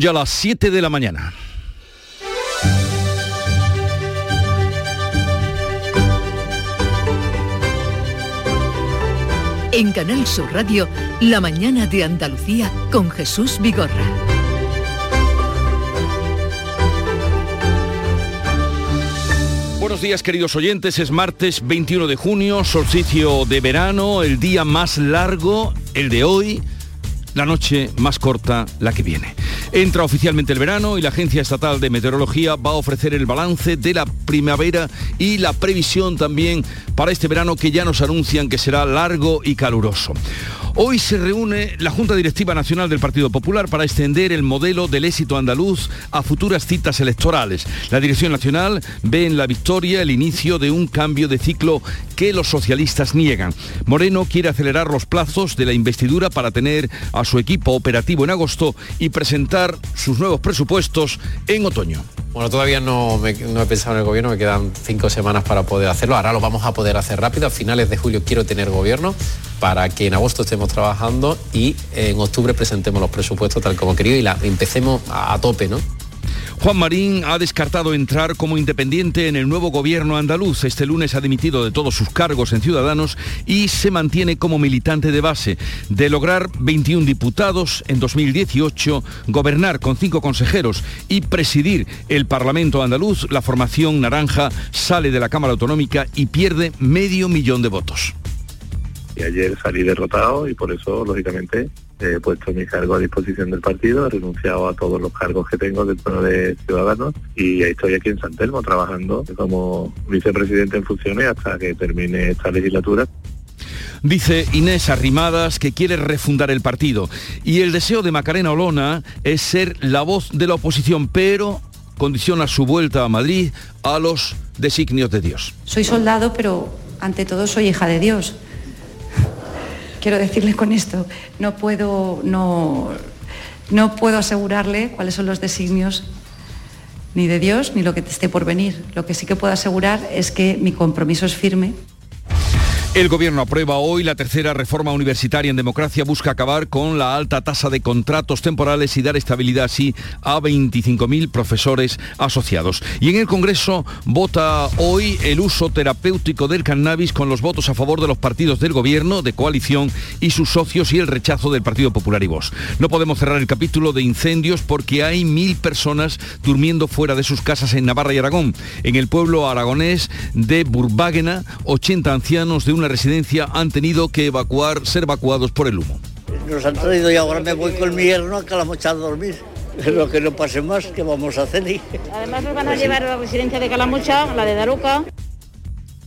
Ya a las 7 de la mañana. En Canal Sur Radio, La mañana de Andalucía con Jesús Vigorra. Buenos días queridos oyentes, es martes 21 de junio, solsticio de verano, el día más largo, el de hoy, la noche más corta, la que viene. Entra oficialmente el verano y la Agencia Estatal de Meteorología va a ofrecer el balance de la primavera y la previsión también para este verano que ya nos anuncian que será largo y caluroso. Hoy se reúne la Junta Directiva Nacional del Partido Popular para extender el modelo del éxito andaluz a futuras citas electorales. La Dirección Nacional ve en la victoria el inicio de un cambio de ciclo que los socialistas niegan. Moreno quiere acelerar los plazos de la investidura para tener a su equipo operativo en agosto y presentar sus nuevos presupuestos en otoño. Bueno, todavía no, me- he pensado en el gobierno, me quedan cinco semanas para poder hacerlo. Ahora lo vamos a poder hacer rápido. A finales de julio quiero tener gobierno para que en agosto estemos trabajando y en octubre presentemos los presupuestos tal como querido y la, empecemos a, a tope, ¿no? Juan Marín ha descartado entrar como independiente en el nuevo gobierno andaluz. Este lunes ha dimitido de todos sus cargos en Ciudadanos y se mantiene como militante de base. De lograr 21 diputados en 2018, gobernar con cinco consejeros y presidir el Parlamento andaluz, la formación naranja sale de la Cámara Autonómica y pierde medio millón de votos. Y ayer salí derrotado y por eso, lógicamente, he puesto mi cargo a disposición del partido, he renunciado a todos los cargos que tengo dentro de Ciudadanos y estoy aquí en San Telmo trabajando como vicepresidente en funciones hasta que termine esta legislatura. Dice Inés Arrimadas que quiere refundar el partido y el deseo de Macarena Olona es ser la voz de la oposición, pero condiciona su vuelta a Madrid a los designios de Dios. Soy soldado, pero ante todo soy hija de Dios. Quiero decirle con esto, no puedo, no, no puedo asegurarle cuáles son los designios ni de Dios ni lo que esté por venir. Lo que sí que puedo asegurar es que mi compromiso es firme. El gobierno aprueba hoy la tercera reforma universitaria en democracia. Busca acabar con la alta tasa de contratos temporales y dar estabilidad así a 25.000 profesores asociados. Y en el Congreso vota hoy el uso terapéutico del cannabis con los votos a favor de los partidos del gobierno, de coalición y sus socios y el rechazo del Partido Popular y Vox. No podemos cerrar el capítulo de incendios porque hay mil personas durmiendo fuera de sus casas en Navarra y Aragón. En el pueblo aragonés de Burbáguena, 80 ancianos de una residencia han tenido que evacuar, ser evacuados por el humo. Nos han traído y ahora me voy con mi yerno a Calamocha a dormir. Lo que no pase más, que vamos a hacer? Y... Además nos van a llevar a la residencia de Calamocha, la de Daruca.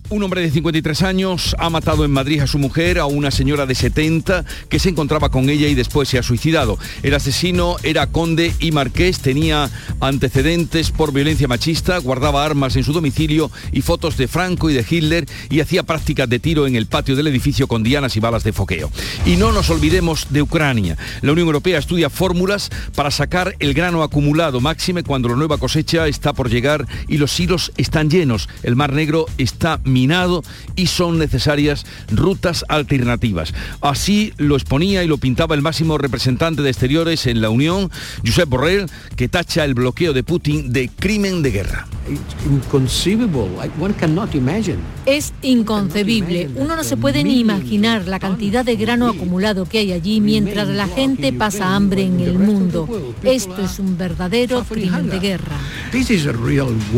Un hombre de 53 años ha matado en Madrid a su mujer, a una señora de 70 que se encontraba con ella y después se ha suicidado. El asesino era conde y marqués, tenía antecedentes por violencia machista, guardaba armas en su domicilio y fotos de Franco y de Hitler y hacía prácticas de tiro en el patio del edificio con dianas y balas de foqueo. Y no nos olvidemos de Ucrania. La Unión Europea estudia fórmulas para sacar el grano acumulado máxime cuando la nueva cosecha está por llegar y los silos están llenos. El Mar Negro está minado y son necesarias rutas alternativas. Así lo exponía y lo pintaba el máximo representante de exteriores en la Unión, Josep Borrell, que tacha el bloqueo de Putin de crimen de guerra. Es inconcebible. Uno no se puede ni imaginar la cantidad de grano acumulado que hay allí mientras la gente pasa hambre en el mundo. Esto es un verdadero crimen de guerra.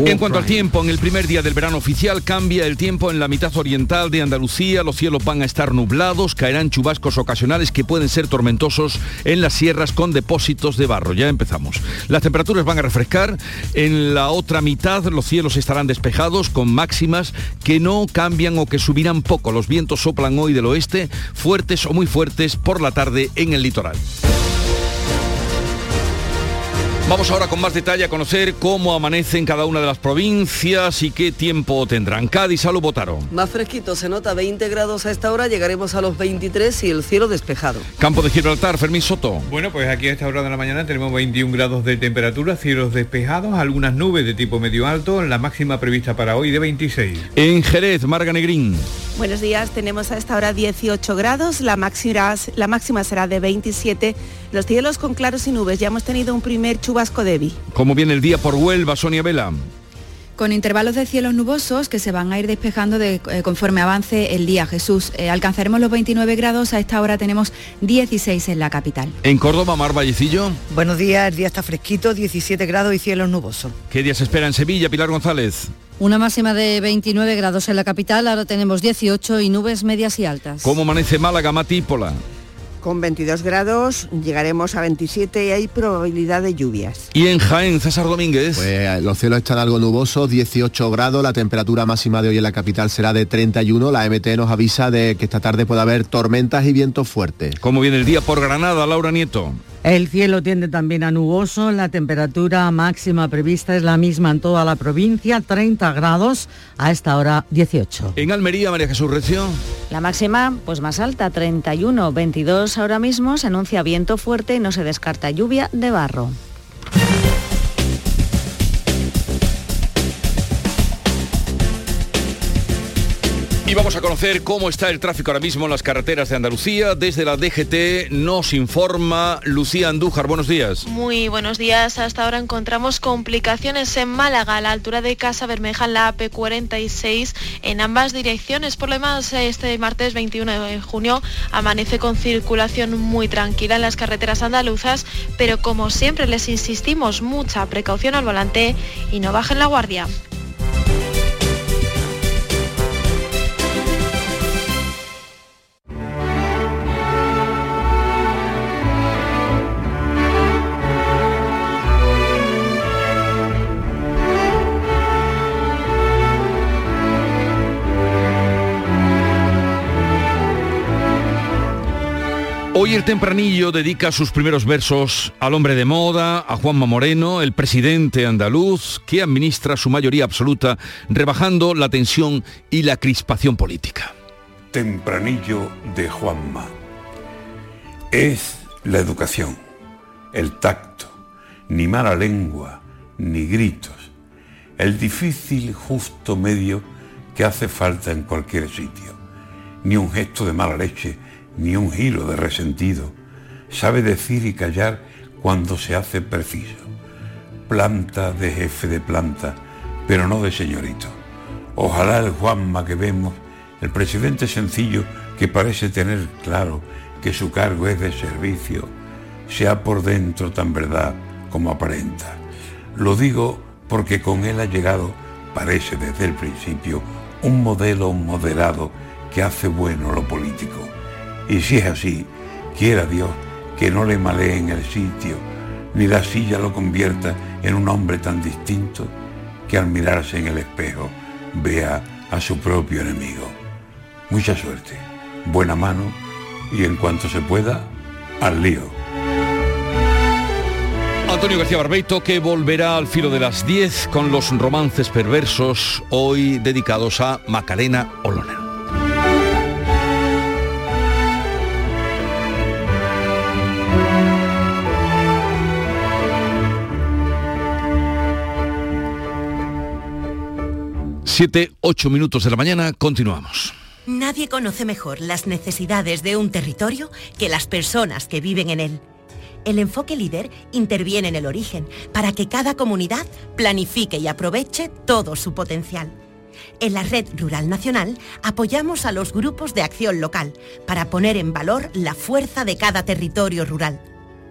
En cuanto al tiempo, en el primer día del verano oficial cambia el tiempo en la mitad oriental de Andalucía. Los cielos van a estar nublados, caerán chubascos ocasionales que pueden ser tormentosos en las sierras con depósitos de barro. Ya empezamos. Las temperaturas van a refrescar. En la otra mitad los cielos estarán despejados con máximas que no cambian o que subirán poco. Los vientos soplan hoy del oeste, fuertes o muy fuertes por la tarde en el litoral. Vamos ahora con más detalle a conocer cómo amanece en cada una de las provincias y qué tiempo tendrán. Cádiz, Salud, Botaro. Más fresquito, se nota 20 grados a esta hora, llegaremos a los 23 y el cielo despejado. Campo de Gibraltar, Fermín Soto. Bueno, pues aquí a esta hora de la mañana tenemos 21 grados de temperatura, cielos despejados, algunas nubes de tipo medio alto, la máxima prevista para hoy de 26. En Jerez, Marga Negrín. Buenos días, tenemos a esta hora 18 grados, la máxima, la máxima será de 27, los cielos con claros y nubes, ya hemos tenido un primer chubasco débil. ¿Cómo viene el día por Huelva, Sonia Vela? con intervalos de cielos nubosos que se van a ir despejando de, eh, conforme avance el día. Jesús, eh, alcanzaremos los 29 grados, a esta hora tenemos 16 en la capital. En Córdoba, Mar Vallecillo. Buenos días, el día está fresquito, 17 grados y cielos nubosos. ¿Qué día se espera en Sevilla, Pilar González? Una máxima de 29 grados en la capital, ahora tenemos 18 y nubes medias y altas. ¿Cómo amanece Málaga, Matípola? Con 22 grados llegaremos a 27 y hay probabilidad de lluvias. ¿Y en Jaén, César Domínguez? Pues los cielos están algo nubosos, 18 grados, la temperatura máxima de hoy en la capital será de 31, la MT nos avisa de que esta tarde puede haber tormentas y vientos fuertes. ¿Cómo viene el día por Granada, Laura Nieto? El cielo tiende también a nuboso, la temperatura máxima prevista es la misma en toda la provincia, 30 grados, a esta hora 18. En Almería, María Jesús Recio. La máxima, pues más alta, 31, 22 ahora mismo, se anuncia viento fuerte y no se descarta lluvia de barro. Y vamos a conocer cómo está el tráfico ahora mismo en las carreteras de Andalucía. Desde la DGT nos informa Lucía Andújar. Buenos días. Muy buenos días. Hasta ahora encontramos complicaciones en Málaga, a la altura de Casa Bermeja, la AP46, en ambas direcciones. Por lo demás, este martes 21 de junio amanece con circulación muy tranquila en las carreteras andaluzas, pero como siempre les insistimos, mucha precaución al volante y no bajen la guardia. Hoy el tempranillo dedica sus primeros versos al hombre de moda, a Juanma Moreno, el presidente andaluz, que administra su mayoría absoluta, rebajando la tensión y la crispación política. Tempranillo de Juanma. Es la educación, el tacto, ni mala lengua, ni gritos, el difícil justo medio que hace falta en cualquier sitio, ni un gesto de mala leche, ni un giro de resentido. Sabe decir y callar cuando se hace preciso. Planta de jefe de planta, pero no de señorito. Ojalá el Juanma que vemos, el presidente sencillo que parece tener claro que su cargo es de servicio, sea por dentro tan verdad como aparenta. Lo digo porque con él ha llegado, parece desde el principio, un modelo moderado que hace bueno lo político y si es así, quiera Dios que no le maleen el sitio, ni la silla lo convierta en un hombre tan distinto que al mirarse en el espejo vea a su propio enemigo. Mucha suerte, buena mano y en cuanto se pueda, al lío. Antonio García Barbeito que volverá al filo de las 10 con los romances perversos hoy dedicados a Macarena Olona. Siete, ocho minutos de la mañana, continuamos. Nadie conoce mejor las necesidades de un territorio que las personas que viven en él. El enfoque líder interviene en el origen para que cada comunidad planifique y aproveche todo su potencial. En la Red Rural Nacional apoyamos a los grupos de acción local para poner en valor la fuerza de cada territorio rural.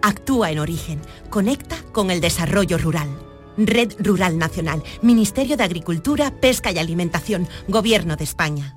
Actúa en origen, conecta con el desarrollo rural. Red Rural Nacional, Ministerio de Agricultura, Pesca y Alimentación, Gobierno de España.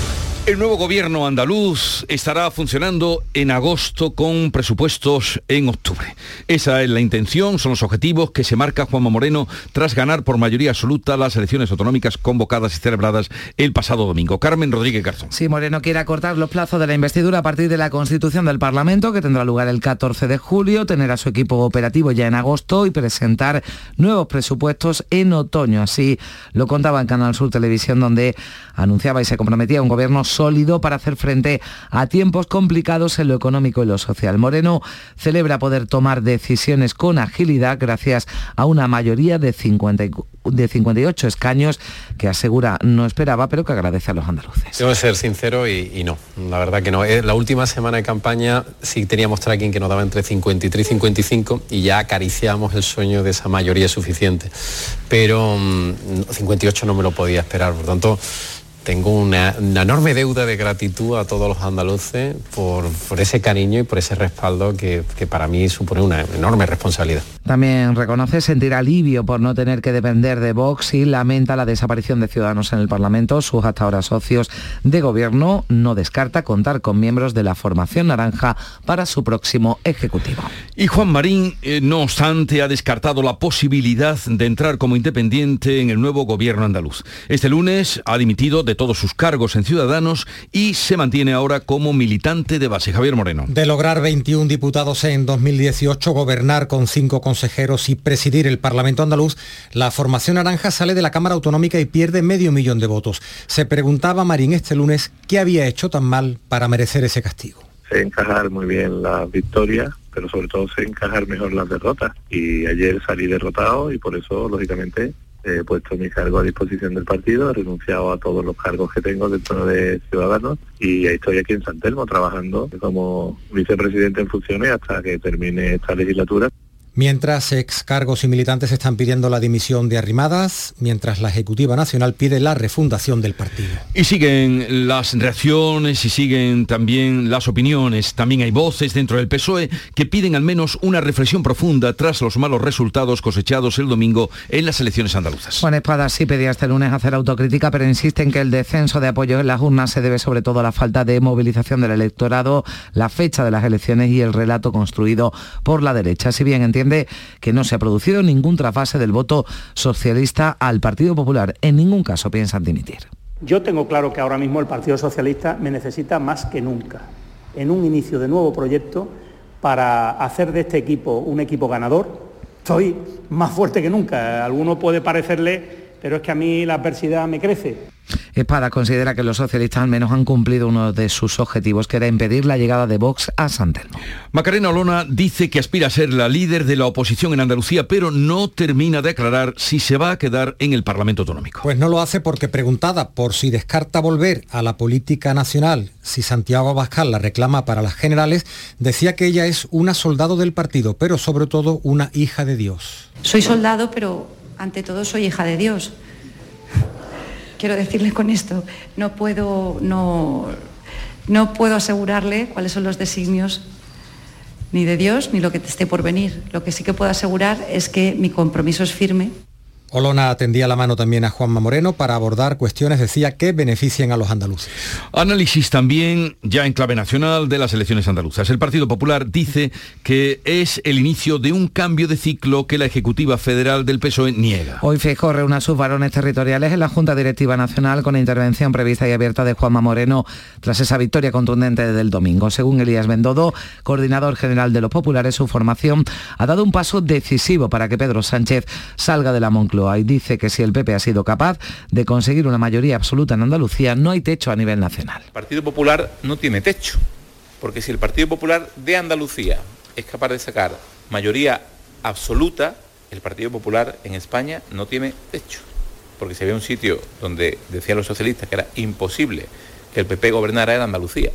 El nuevo gobierno andaluz estará funcionando en agosto con presupuestos en octubre. Esa es la intención, son los objetivos que se marca Juanma Moreno tras ganar por mayoría absoluta las elecciones autonómicas convocadas y celebradas el pasado domingo. Carmen Rodríguez Garzón. Sí, Moreno quiere acortar los plazos de la investidura a partir de la constitución del Parlamento, que tendrá lugar el 14 de julio, tener a su equipo operativo ya en agosto y presentar nuevos presupuestos en otoño. Así lo contaba en Canal Sur Televisión, donde anunciaba y se comprometía un gobierno sólido para hacer frente a tiempos complicados en lo económico y lo social. Moreno celebra poder tomar decisiones con agilidad gracias a una mayoría de, 50, de 58 escaños que asegura no esperaba, pero que agradece a los andaluces. Tengo que ser sincero y, no, la verdad que no. Eh, La última semana de campaña sí teníamos tracking que nos daba entre 53 y 55 y ya acariciamos el sueño de esa mayoría suficiente. Pero mm, 58 no me lo podía esperar, por tanto tengo una, una enorme deuda de gratitud a todos los andaluces por, por ese cariño y por ese respaldo que, que para mí supone una enorme responsabilidad. También reconoce sentir alivio por no tener que depender de Vox y lamenta la desaparición de Ciudadanos en el Parlamento. Sus hasta ahora socios de gobierno no descarta contar con miembros de la formación naranja para su próximo ejecutivo. Y Juan Marín, eh, no obstante, ha descartado la posibilidad de entrar como independiente en el nuevo gobierno andaluz. Este lunes ha dimitido de todos sus cargos en Ciudadanos y se mantiene ahora como militante de base. Javier Moreno. De lograr 21 diputados en 2018, gobernar con cinco consejeros y presidir el Parlamento andaluz, la formación naranja sale de la Cámara Autonómica y pierde medio millón de votos. Se preguntaba Marín este lunes qué había hecho tan mal para merecer ese castigo. Sé encajar muy bien las victorias, pero sobre todo sé encajar mejor las derrotas. Y ayer salí derrotado y por eso, lógicamente, he puesto mi cargo a disposición del partido, he renunciado a todos los cargos que tengo dentro de Ciudadanos y estoy aquí en San Telmo trabajando como vicepresidente en funciones hasta que termine esta legislatura. Mientras ex cargos y militantes están pidiendo la dimisión de Arrimadas, mientras la Ejecutiva Nacional pide la refundación del partido. Y siguen las reacciones y siguen también las opiniones. También hay voces dentro del PSOE que piden al menos una reflexión profunda tras los malos resultados cosechados el domingo en las elecciones andaluzas. Juan Espada sí pedía este lunes hacer autocrítica, pero insiste en que el descenso de apoyo en las urnas se debe sobre todo a la falta de movilización del electorado, la fecha de las elecciones y el relato construido por la derecha. Si bien entiende que no se ha producido ningún trasvase del voto socialista al Partido Popular, en ningún caso piensan dimitir. Yo tengo claro que ahora mismo el Partido Socialista me necesita más que nunca en un inicio de nuevo proyecto para hacer de este equipo un equipo ganador. Estoy más fuerte que nunca. Alguno puede parecerle, pero es que a mí la adversidad me crece. Espada considera que los socialistas al menos han cumplido uno de sus objetivos, que era impedir la llegada de Vox a San Telmo. Macarena Olona dice que aspira a ser la líder de la oposición en Andalucía, pero no termina de aclarar si se va a quedar en el Parlamento Autonómico. Pues no lo hace porque preguntada por si descarta volver a la política nacional, si Santiago Abascal la reclama para las generales, decía que ella es una soldado del partido, pero sobre todo una hija de Dios. Soy soldado, pero ante todo soy hija de Dios. Quiero decirle con esto, no puedo, no, no puedo asegurarle cuáles son los designios ni de Dios ni lo que esté por venir. Lo que sí que puedo asegurar es que mi compromiso es firme Olona atendía la mano también a Juanma Moreno para abordar cuestiones, decía, que beneficien a los andaluces. Análisis también, ya en clave nacional, de las elecciones andaluzas. El Partido Popular dice que es el inicio de un cambio de ciclo que la Ejecutiva Federal del PSOE niega. Hoy Feijóo reúne a sus varones territoriales en la Junta Directiva Nacional con intervención prevista y abierta de Juanma Moreno tras esa victoria contundente del domingo. Según Elías Bendodo, coordinador general de los populares, su formación ha dado un paso decisivo para que Pedro Sánchez salga de la Moncloa y dice que si el PP ha sido capaz de conseguir una mayoría absoluta en Andalucía, no hay techo a nivel nacional. El Partido Popular no tiene techo, porque si el Partido Popular de Andalucía es capaz de sacar mayoría absoluta, el Partido Popular en España no tiene techo. porque si había un sitio donde decían los socialistas que era imposible que el PP gobernara era Andalucía.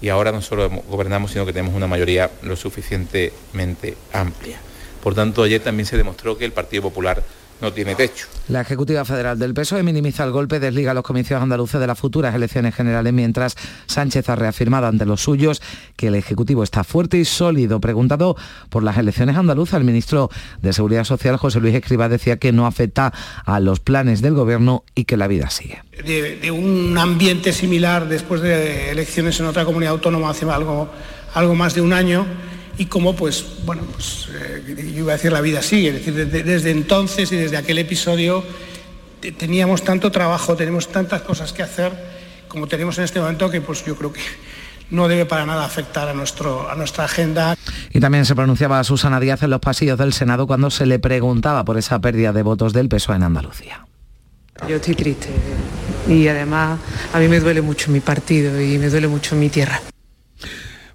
Y ahora no solo gobernamos, sino que tenemos una mayoría lo suficientemente amplia. Por tanto, ayer también se demostró que el Partido Popular no tiene techo. La Ejecutiva Federal del PSOE minimiza el golpe, desliga a los comicios andaluces de las futuras elecciones generales, mientras Sánchez ha reafirmado ante los suyos que el Ejecutivo está fuerte y sólido. Preguntado por las elecciones andaluzas, el ministro de Seguridad Social, José Luis Escribá, decía que no afecta a los planes del Gobierno y que la vida sigue. De, de un ambiente similar después de elecciones en otra comunidad autónoma hace algo, algo más de un año, y cómo, pues, bueno, pues, eh, yo iba a decir la vida sigue, es decir, desde, desde entonces y desde aquel episodio te- teníamos tanto trabajo, tenemos tantas cosas que hacer como tenemos en este momento que pues yo creo que no debe para nada afectar a, nuestro, a nuestra agenda. Y también se pronunciaba Susana Díaz en los pasillos del Senado cuando se le preguntaba por esa pérdida de votos del PSOE en Andalucía. Yo estoy triste y además a mí me duele mucho mi partido y me duele mucho mi tierra.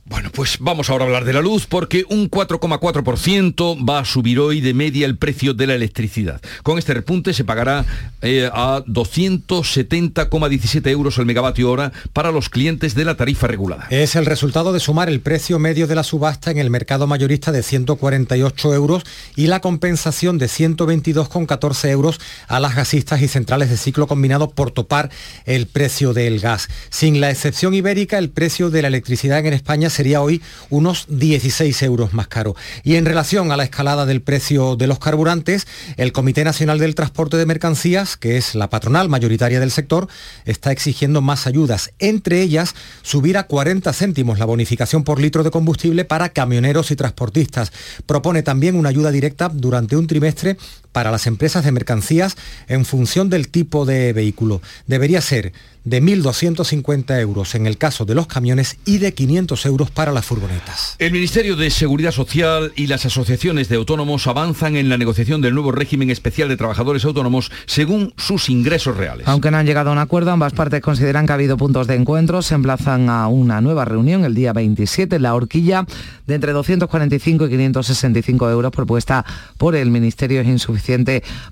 Bueno, pues vamos ahora a hablar de la luz porque un 4,4% va a subir hoy de media el precio de la electricidad. Con este repunte se pagará eh, a 270,17 euros el megavatio hora para los clientes de la tarifa regulada. Es el resultado de sumar el precio medio de la subasta en el mercado mayorista de 148 euros y la compensación de 122,14 euros a las gasistas y centrales de ciclo combinado por topar el precio del gas. Sin la excepción ibérica, el precio de la electricidad en España sería hoy unos 16 euros más caro. Y en relación a la escalada del precio de los carburantes, el Comité Nacional del Transporte de Mercancías, que es la patronal mayoritaria del sector, está exigiendo más ayudas, entre ellas subir a 40 céntimos la bonificación por litro de combustible para camioneros y transportistas. Propone también una ayuda directa durante un trimestre para las empresas de mercancías en función del tipo de vehículo. Debería ser de 1.250 euros en el caso de los camiones y de 500 euros para las furgonetas. El Ministerio de Seguridad Social y las asociaciones de autónomos avanzan en la negociación del nuevo régimen especial de trabajadores autónomos según sus ingresos reales. Aunque no han llegado a un acuerdo, ambas partes consideran que ha habido puntos de encuentro. Se emplazan a una nueva reunión el día 27 en la horquilla de entre 245 y 565 euros propuesta por el Ministerio es insuficiente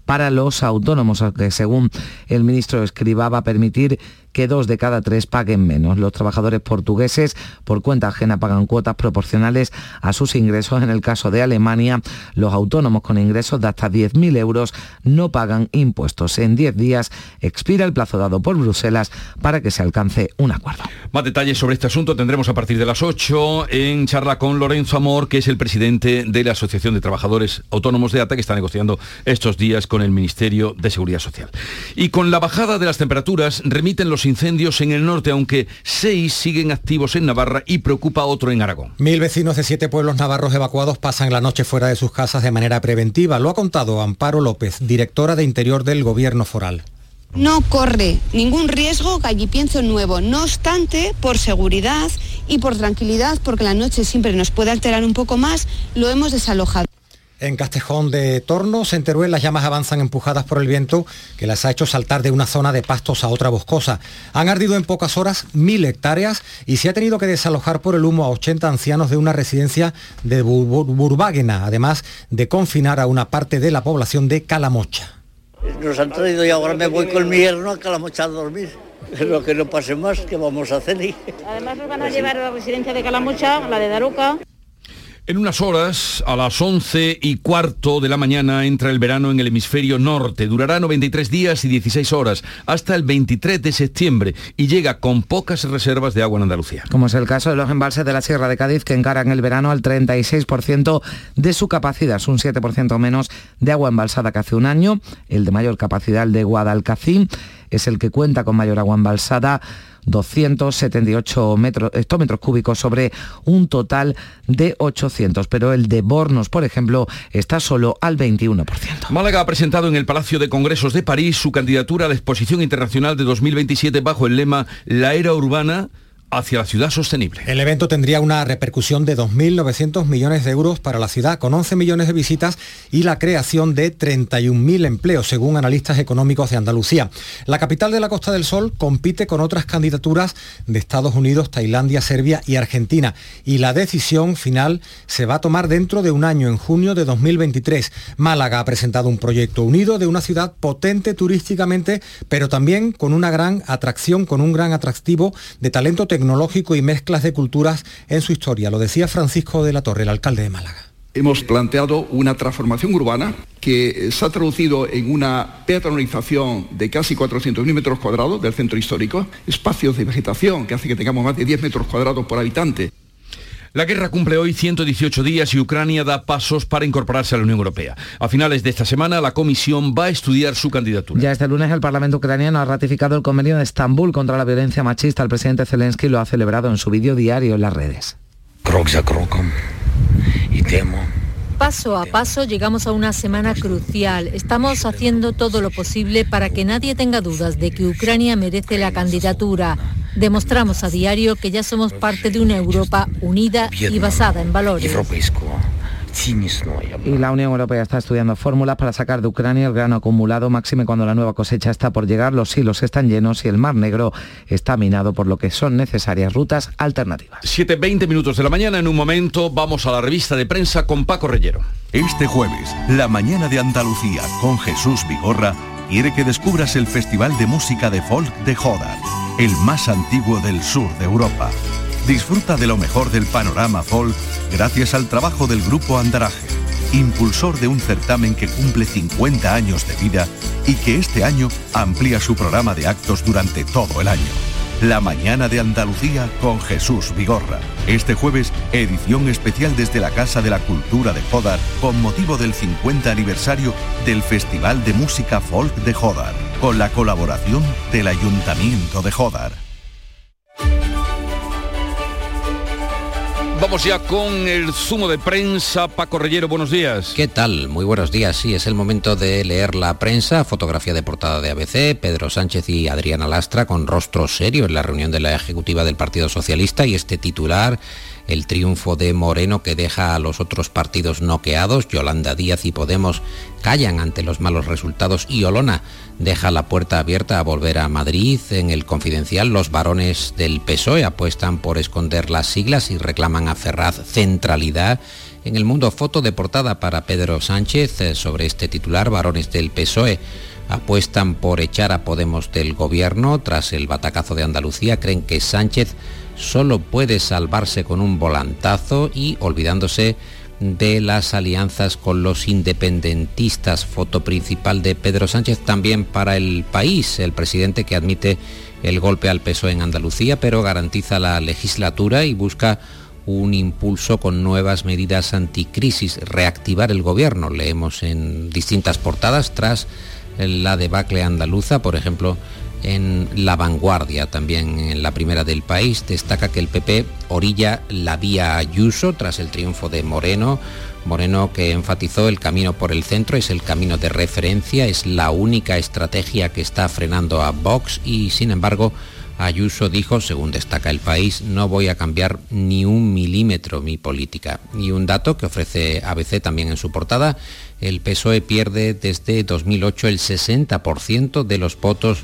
para los autónomos, aunque según el ministro Escriba va a permitir que dos de cada tres paguen menos. Los trabajadores portugueses por cuenta ajena pagan cuotas proporcionales a sus ingresos. En el caso de Alemania, los autónomos con ingresos de hasta 10.000 euros no pagan impuestos. En 10 días expira el plazo dado por Bruselas para que se alcance un acuerdo. Más detalles sobre este asunto tendremos a partir de las 8 en charla con Lorenzo Amor, que es el presidente de la Asociación de Trabajadores Autónomos de ATA, que está negociando estos días con el Ministerio de Seguridad Social. Y con la bajada de las temperaturas remiten los incendios en el norte, aunque seis siguen activos en Navarra y preocupa otro en Aragón. Mil vecinos de siete pueblos navarros evacuados pasan la noche fuera de sus casas de manera preventiva. Lo ha contado Amparo López, directora de Interior del Gobierno Foral. No corre ningún riesgo Gallipienzo nuevo. No obstante, por seguridad y por tranquilidad, porque la noche siempre nos puede alterar un poco más, lo hemos desalojado. En Castejón de Tornos, en Teruel, las llamas avanzan empujadas por el viento que las ha hecho saltar de una zona de pastos a otra boscosa. Han ardido en pocas horas mil hectáreas y se ha tenido que desalojar por el humo a 80 ancianos de una residencia de Bur- Burbáguena, además de confinar a una parte de la población de Calamocha. Nos han traído y ahora me voy con mi yerno a Calamocha a dormir. Lo que no pase más, ¿qué vamos a hacer? Además nos van a llevar a la residencia de Calamocha, la de Daroca. En unas horas, a las 11 y cuarto de la mañana, entra el verano en el hemisferio norte. Durará 93 días y 16 horas, hasta el 23 de septiembre, y llega con pocas reservas de agua en Andalucía. Como es el caso de los embalses de la Sierra de Cádiz, que encaran el verano al 36% de su capacidad, es un 7% menos de agua embalsada que hace un año. El de mayor capacidad, el de Guadalcacín, es el que cuenta con mayor agua embalsada 278 metros, hectómetros cúbicos sobre un total de 800, pero el de Bornos, por ejemplo, está solo al 21%. Málaga ha presentado en el Palacio de Congresos de París su candidatura a la Exposición Internacional de 2027 bajo el lema La Era Urbana hacia la ciudad sostenible. El evento tendría una repercusión de 2.900 millones de euros para la ciudad, con 11 millones de visitas y la creación de 31.000 empleos, según analistas económicos de Andalucía. La capital de la Costa del Sol compite con otras candidaturas de Estados Unidos, Tailandia, Serbia y Argentina. Y la decisión final se va a tomar dentro de un año, en junio de 2023. Málaga ha presentado un proyecto unido de una ciudad potente turísticamente, pero también con una gran atracción, con un gran atractivo de talento tecnológico y mezclas de culturas en su historia. Lo decía Francisco de la Torre, el alcalde de Málaga. Hemos planteado una transformación urbana que se ha traducido en una peatonalización de casi 400.000 metros cuadrados del centro histórico, espacios de vegetación que hace que tengamos más de 10 metros cuadrados por habitante. La guerra cumple hoy 118 días y Ucrania da pasos para incorporarse a la Unión Europea. A finales de esta semana, la Comisión va a estudiar su candidatura. Ya este lunes el Parlamento ucraniano ha ratificado el convenio de Estambul contra la violencia machista. El presidente Zelensky lo ha celebrado en su vídeo diario en las redes. Paso a paso llegamos a una semana crucial. Estamos haciendo todo lo posible para que nadie tenga dudas de que Ucrania merece la candidatura. Demostramos a diario que ya somos parte de una Europa unida y basada en valores. Y la Unión Europea está estudiando fórmulas para sacar de Ucrania el grano acumulado, máxime cuando la nueva cosecha está por llegar, los hilos están llenos y el Mar Negro está minado, por lo que son necesarias rutas alternativas. 7.20 minutos de la mañana, en un momento vamos a la revista de prensa con Paco Reyero. Este jueves, la mañana de Andalucía con Jesús Vigorra quiere que descubras el Festival de Música de Folk de Jodar, el más antiguo del sur de Europa. Disfruta de lo mejor del panorama folk gracias al trabajo del Grupo Andaraje, impulsor de un certamen que cumple 50 años de vida y que este año amplía su programa de actos durante todo el año. La mañana de Andalucía con Jesús Vigorra. Este jueves, edición especial desde la Casa de la Cultura de Jodar con motivo del 50 aniversario del Festival de Música Folk de Jodar, con la colaboración del Ayuntamiento de Jodar. Vamos ya con el zumo de prensa. Paco Reyero, buenos días. ¿Qué tal? Muy buenos días. Sí, es el momento de leer la prensa. Fotografía de portada de ABC. Pedro Sánchez y Adriana Lastra con rostro serio en la reunión de la Ejecutiva del Partido Socialista y este titular el triunfo de Moreno que deja a los otros partidos noqueados. Yolanda Díaz y Podemos callan ante los malos resultados y Olona deja la puerta abierta a volver a Madrid. En el confidencial, los varones del PSOE apuestan por esconder las siglas y reclaman a Ferraz centralidad. En el mundo, foto de portada para Pedro Sánchez eh, sobre este titular, varones del PSOE apuestan por echar a Podemos del gobierno tras el batacazo de Andalucía. Creen que Sánchez solo puede salvarse con un volantazo y olvidándose de las alianzas con los independentistas. Foto principal de Pedro Sánchez también para el país, el presidente que admite el golpe al peso en Andalucía, pero garantiza la legislatura y busca un impulso con nuevas medidas anticrisis, reactivar el gobierno. Leemos en distintas portadas tras la debacle andaluza, por ejemplo, en La Vanguardia, también en la primera del país, destaca que el PP orilla la vía Ayuso tras el triunfo de Moreno. Moreno que enfatizó el camino por el centro es el camino de referencia, es la única estrategia que está frenando a Vox y sin embargo Ayuso dijo, según destaca el país, no voy a cambiar ni un milímetro mi política. Y un dato que ofrece ABC también en su portada, el PSOE pierde desde 2008 el 60% de los votos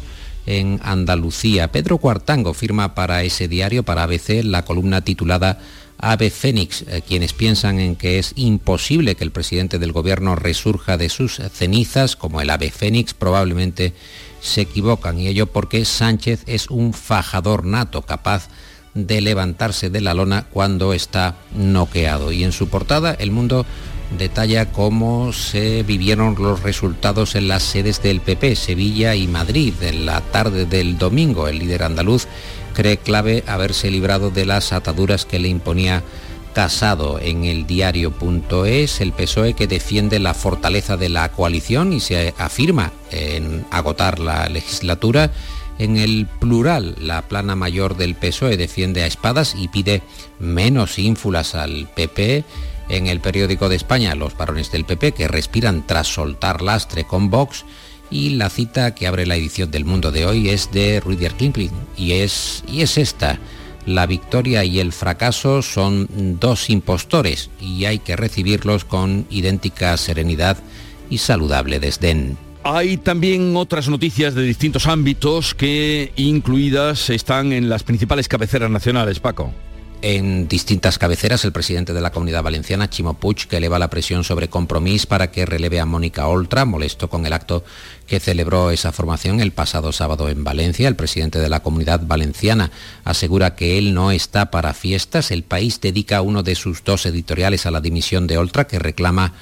en Andalucía. Pedro Cuartango firma para ese diario, para ABC, la columna titulada Ave Fénix, eh, quienes piensan en que es imposible que el presidente del gobierno resurja de sus cenizas como el ave Fénix, probablemente se equivocan y ello porque Sánchez es un fajador nato capaz de levantarse de la lona cuando está noqueado. Y en su portada, El Mundo detalla cómo se vivieron los resultados en las sedes del PP, Sevilla y Madrid. En la tarde del domingo, el líder andaluz cree clave haberse librado de las ataduras que le imponía Casado en el diario.es, el PSOE que defiende la fortaleza de la coalición y se afirma en agotar la legislatura. En el plural, la plana mayor del PSOE defiende a espadas y pide menos ínfulas al PP en el periódico de España los varones del PP que respiran tras soltar lastre con Vox y la cita que abre la edición del Mundo de hoy es de Rudyard Kipling y es, y es esta. La victoria y el fracaso son dos impostores y hay que recibirlos con idéntica serenidad y saludable desdén. Hay también otras noticias de distintos ámbitos que incluidas están en las principales cabeceras nacionales, Paco. En distintas cabeceras, el presidente de la Comunidad Valenciana, Chimo Puig, que eleva la presión sobre Compromís para que releve a Mónica Oltra, molesto con el acto que celebró esa formación el pasado sábado en Valencia. El presidente de la Comunidad Valenciana asegura que él no está para fiestas. El país dedica uno de sus dos editoriales a la dimisión de Oltra, que reclama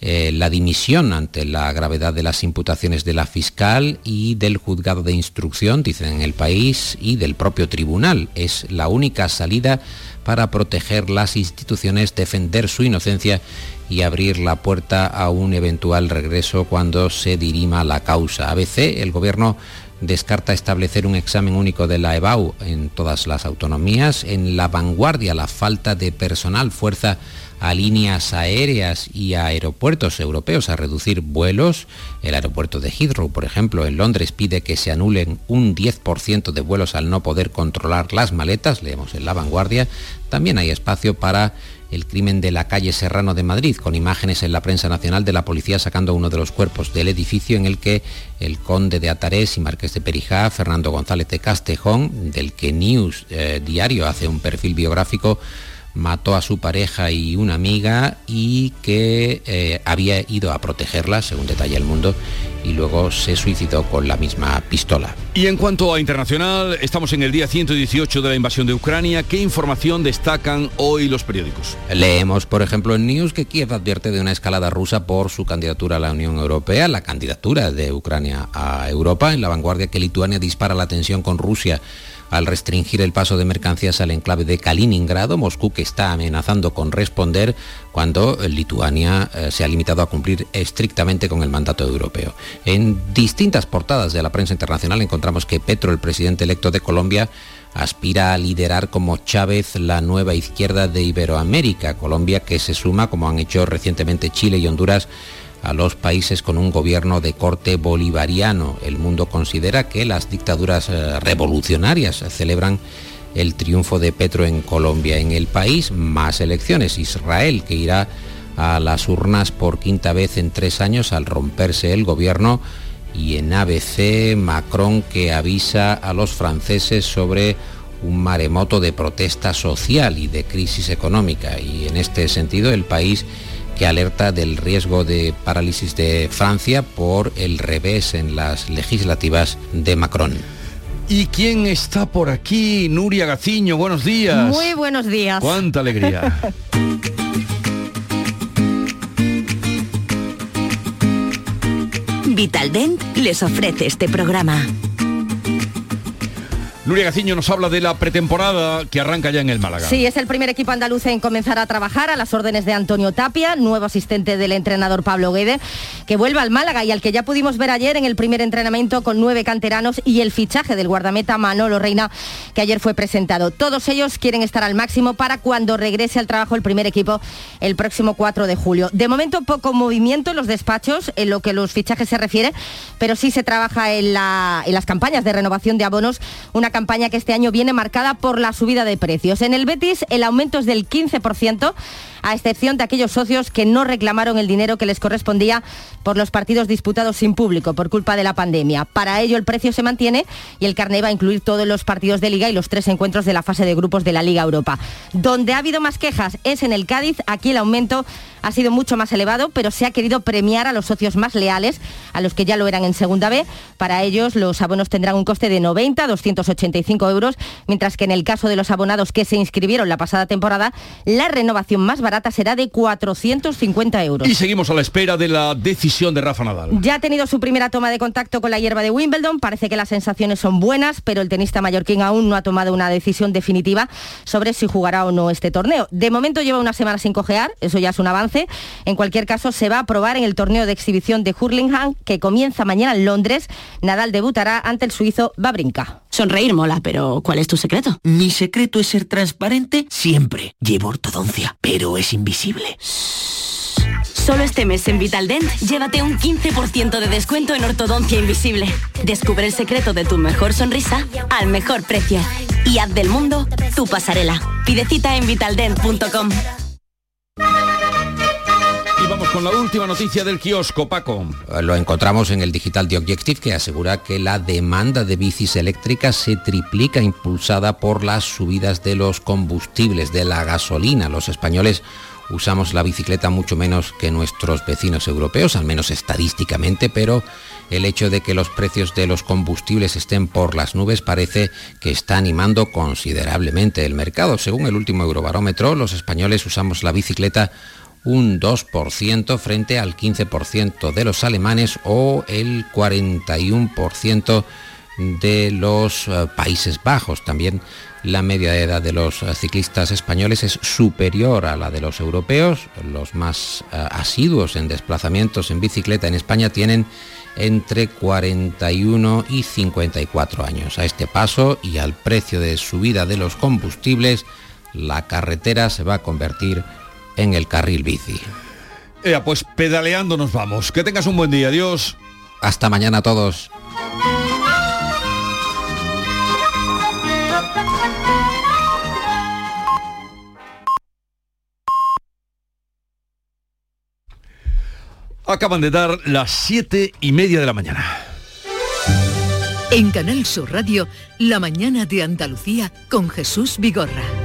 eh, la dimisión ante la gravedad de las imputaciones de la fiscal y del juzgado de instrucción, dicen en el país, y del propio tribunal. Es la única salida para proteger las instituciones, defender su inocencia y abrir la puerta a un eventual regreso cuando se dirima la causa. ABC, el gobierno descarta establecer un examen único de la EBAU en todas las autonomías. En la vanguardia, la falta de personal fuerza a líneas aéreas y a aeropuertos europeos a reducir vuelos. El aeropuerto de Heathrow, por ejemplo, en Londres pide que se anulen un 10% de vuelos al no poder controlar las maletas, leemos en la vanguardia. También hay espacio para el crimen de la calle Serrano de Madrid, con imágenes en la prensa nacional de la policía sacando uno de los cuerpos del edificio en el que el conde de Atarés y Marqués de Perijá, Fernando González de Castejón, del que News eh, Diario hace un perfil biográfico, mató a su pareja y una amiga y que eh, había ido a protegerla, según detalla el mundo, y luego se suicidó con la misma pistola. Y en cuanto a internacional, estamos en el día 118 de la invasión de Ucrania. ¿Qué información destacan hoy los periódicos? Leemos, por ejemplo, en News que Kiev advierte de una escalada rusa por su candidatura a la Unión Europea, la candidatura de Ucrania a Europa. En la vanguardia que Lituania dispara la tensión con Rusia al restringir el paso de mercancías al enclave de Kaliningrado, Moscú que está amenazando con responder cuando Lituania eh, se ha limitado a cumplir estrictamente con el mandato europeo. En distintas portadas de la prensa internacional encontramos que Petro, el presidente electo de Colombia, aspira a liderar como Chávez la nueva izquierda de Iberoamérica, Colombia que se suma, como han hecho recientemente Chile y Honduras, a los países con un gobierno de corte bolivariano. El mundo considera que las dictaduras eh, revolucionarias celebran el triunfo de Petro en Colombia. En el país, más elecciones. Israel, que irá a las urnas por quinta vez en tres años al romperse el gobierno. Y en ABC, Macron, que avisa a los franceses sobre un maremoto de protesta social y de crisis económica. Y en este sentido, el país que alerta del riesgo de parálisis de Francia por el revés en las legislativas de Macron. ¿Y quién está por aquí? Nuria Gaciño, buenos días. Muy buenos días. Cuánta alegría. Vitaldent les ofrece este programa. Nuria Gaciño nos habla de la pretemporada que arranca ya en el Málaga. Sí, es el primer equipo andaluz en comenzar a trabajar a las órdenes de Antonio Tapia, nuevo asistente del entrenador Pablo Guede, que vuelve al Málaga y al que ya pudimos ver ayer en el primer entrenamiento con nueve canteranos y el fichaje del guardameta Manolo Reina, que ayer fue presentado. Todos ellos quieren estar al máximo para cuando regrese al trabajo el primer equipo el próximo 4 de julio. De momento poco movimiento en los despachos en lo que los fichajes se refiere, pero sí se trabaja en, las campañas de renovación de abonos, campaña que este año viene marcada por la subida de precios. En el Betis el aumento es del 15%, a excepción de aquellos socios que no reclamaron el dinero que les correspondía por los partidos disputados sin público por culpa de la pandemia. Para ello el precio se mantiene y el carné va a incluir todos los partidos de liga y los tres encuentros de la fase de grupos de la Liga Europa. Donde ha habido más quejas es en el Cádiz, aquí el aumento ha sido mucho más elevado, pero se ha querido premiar a los socios más leales, a los que ya lo eran en segunda B. Para ellos los abonos tendrán un coste de 90 285 euros, mientras que en el caso de los abonados que se inscribieron la pasada temporada, la renovación más barata será de 450 euros. Y seguimos a la espera de la decisión de Rafa Nadal. Ya ha tenido su primera toma de contacto con la hierba de Wimbledon, parece que las sensaciones son buenas, pero el tenista mallorquín aún no ha tomado una decisión definitiva sobre si jugará o no este torneo. De momento lleva una semana sin cojear, eso ya es un avance. En cualquier caso, se va a probar en el torneo de exhibición de Hurlingham, que comienza mañana en Londres. Nadal debutará ante el suizo Babrinka. Sonreír mola, pero ¿cuál es tu secreto? Mi secreto es ser transparente siempre. Llevo ortodoncia, pero es invisible. Solo este mes en Vitaldent, llévate un 15% de descuento en ortodoncia invisible. Descubre el secreto de tu mejor sonrisa al mejor precio. Y haz del mundo tu pasarela. Pide cita en vitaldent.com. Con la última noticia del kiosco, Paco. Lo encontramos en el Digital The Objective que asegura que la demanda de bicis eléctricas se triplica impulsada por las subidas de los combustibles, de la gasolina. Los españoles usamos la bicicleta mucho menos que nuestros vecinos europeos, al menos estadísticamente, pero el hecho de que los precios de los combustibles estén por las nubes parece que está animando considerablemente el mercado. Según el último Eurobarómetro, los españoles usamos la bicicleta un 2% frente al 15% de los alemanes o el 41% de los eh, Países Bajos. También la media de edad de los eh, ciclistas españoles es superior a la de los europeos. Los más eh, asiduos en desplazamientos en bicicleta en España tienen entre 41 y 54 años. A este paso y al precio de subida de los combustibles, la carretera se va a convertir en el carril bici. Ea, pues pedaleando nos vamos. Que tengas un buen día. Adiós. Hasta mañana a todos. Acaban de dar las siete y media de la mañana. En Canal Sur Radio, La mañana de Andalucía con Jesús Vigorra.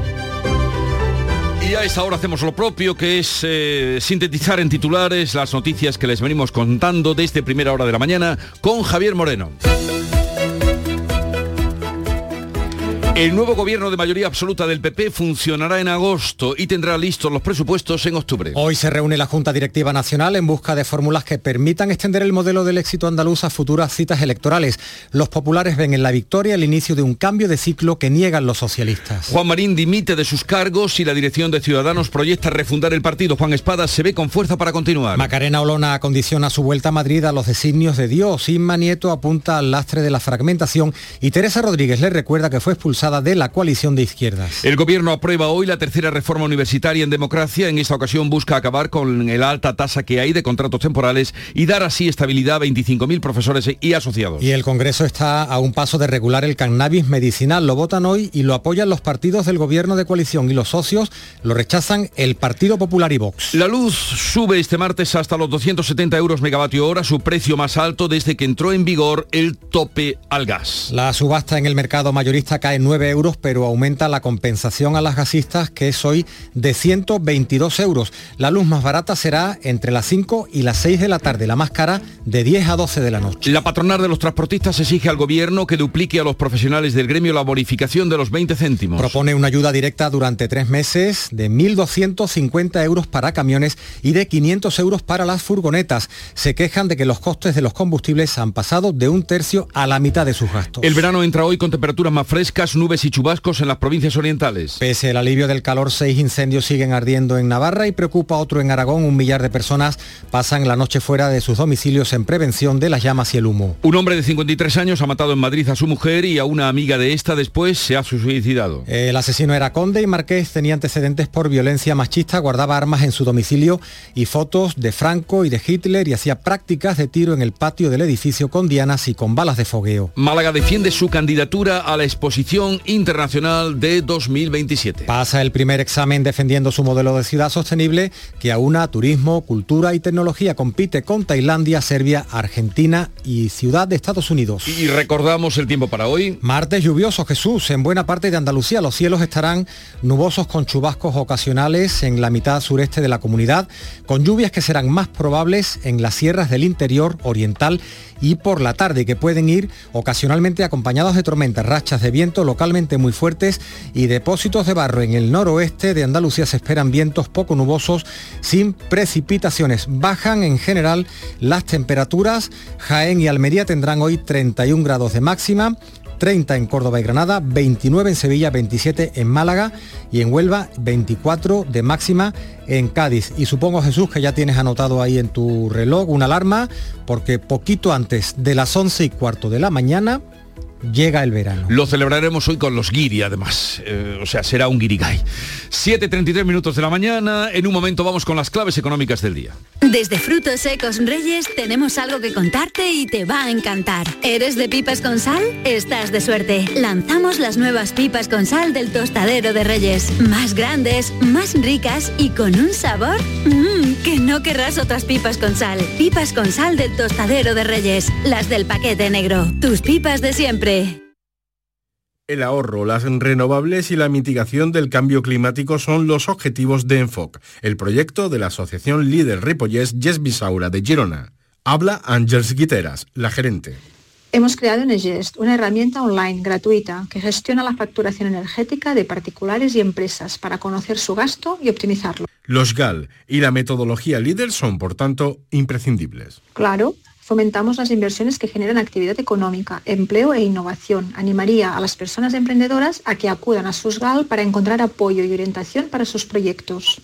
Y a esta hora hacemos lo propio, que es eh, sintetizar en titulares las noticias que les venimos contando desde primera hora de la mañana con Javier Moreno. El nuevo gobierno de mayoría absoluta del PP funcionará en agosto y tendrá listos los presupuestos en octubre. Hoy se reúne la Junta Directiva Nacional en busca de fórmulas que permitan extender el modelo del éxito andaluz a futuras citas electorales. Los populares ven en la victoria el inicio de un cambio de ciclo que niegan los socialistas. Juan Marín dimite de sus cargos y la dirección de Ciudadanos proyecta refundar el partido. Juan Espada se ve con fuerza para continuar. Macarena Olona acondiciona su vuelta a Madrid a los designios de Dios. Inma Nieto apunta al lastre de la fragmentación y Teresa Rodríguez le recuerda que fue expulsada de la coalición de izquierdas. El gobierno aprueba hoy la tercera reforma universitaria en democracia. En esta ocasión busca acabar con el alta tasa que hay de contratos temporales y dar así estabilidad a 25.000 profesores y asociados. Y el Congreso está a un paso de regular el cannabis medicinal. Lo votan hoy y lo apoyan los partidos del gobierno de coalición y los socios lo rechazan el Partido Popular y Vox. La luz sube este martes hasta los 270 euros megavatio hora, su precio más alto desde que entró en vigor el tope al gas. La subasta en el mercado mayorista cae 9 euros, pero aumenta la compensación a las gasistas, que es hoy de 122 euros. La luz más barata será entre las 5 y las 6 de la tarde, la más cara de 10 a 12 de la noche. La patronal de los transportistas exige al gobierno que duplique a los profesionales del gremio la bonificación de los 20 céntimos. Propone una ayuda directa durante tres meses de 1.250 euros para camiones y de 500 euros para las furgonetas. Se quejan de que los costes de los combustibles han pasado de un tercio a la mitad de sus gastos. El verano entra hoy con temperaturas más frescas, nubes y chubascos en las provincias orientales. Pese al alivio del calor, seis incendios siguen ardiendo en Navarra y preocupa otro en Aragón. Un millar de personas pasan la noche fuera de sus domicilios en prevención de las llamas y el humo. Un hombre de 53 años ha matado en Madrid a su mujer y a una amiga de esta después se ha suicidado. El asesino era conde y Marqués tenía antecedentes por violencia machista, guardaba armas en su domicilio y fotos de Franco y de Hitler y hacía prácticas de tiro en el patio del edificio con dianas y con balas de fogueo. Málaga defiende su candidatura a la exposición internacional de 2027. Pasa el primer examen defendiendo su modelo de ciudad sostenible que aúna turismo, cultura y tecnología. Compite con Tailandia, Serbia, Argentina y Ciudad de Estados Unidos. Y recordamos el tiempo para hoy. Martes lluvioso, Jesús. En buena parte de Andalucía los cielos estarán nubosos con chubascos ocasionales en la mitad sureste de la comunidad, con lluvias que serán más probables en las sierras del interior oriental y por la tarde que pueden ir ocasionalmente acompañados de tormentas, rachas de viento localmente muy fuertes y depósitos de barro en el noroeste de Andalucía se esperan vientos poco nubosos sin precipitaciones. Bajan en general las temperaturas. Jaén y Almería tendrán hoy 31 grados de máxima. 30 en Córdoba y Granada, 29 en Sevilla, 27 en Málaga y en Huelva 24 de máxima en Cádiz. Y supongo Jesús que ya tienes anotado ahí en tu reloj una alarma porque poquito antes de las 11 y cuarto de la mañana llega el verano. Lo celebraremos hoy con los guiri, además. Eh, o sea, será un guirigay. 7.33 minutos de la mañana. En un momento vamos con las claves económicas del día. Desde Frutos Secos Reyes tenemos algo que contarte y te va a encantar. ¿Eres de pipas con sal? Estás de suerte. Lanzamos las nuevas pipas con sal del tostadero de Reyes. Más grandes, más ricas y con un sabor mmm, que no querrás otras pipas con sal. Pipas con sal del tostadero de Reyes. Las del paquete negro. Tus pipas de siempre. El ahorro, las renovables y la mitigación del cambio climático son los objetivos de Enfoc, el proyecto de la asociación líder Ripollès Yes Bisaura de Girona. Habla Ángels Guiteras, la gerente. Hemos creado un Egest, una herramienta online gratuita que gestiona la facturación energética de particulares y empresas para conocer su gasto y optimizarlo. Los GAL y la metodología líder son, por tanto, imprescindibles. Claro, fomentamos las inversiones que generan actividad económica, empleo e innovación. Animaría a las personas emprendedoras a que acudan a sus GAL para encontrar apoyo y orientación para sus proyectos.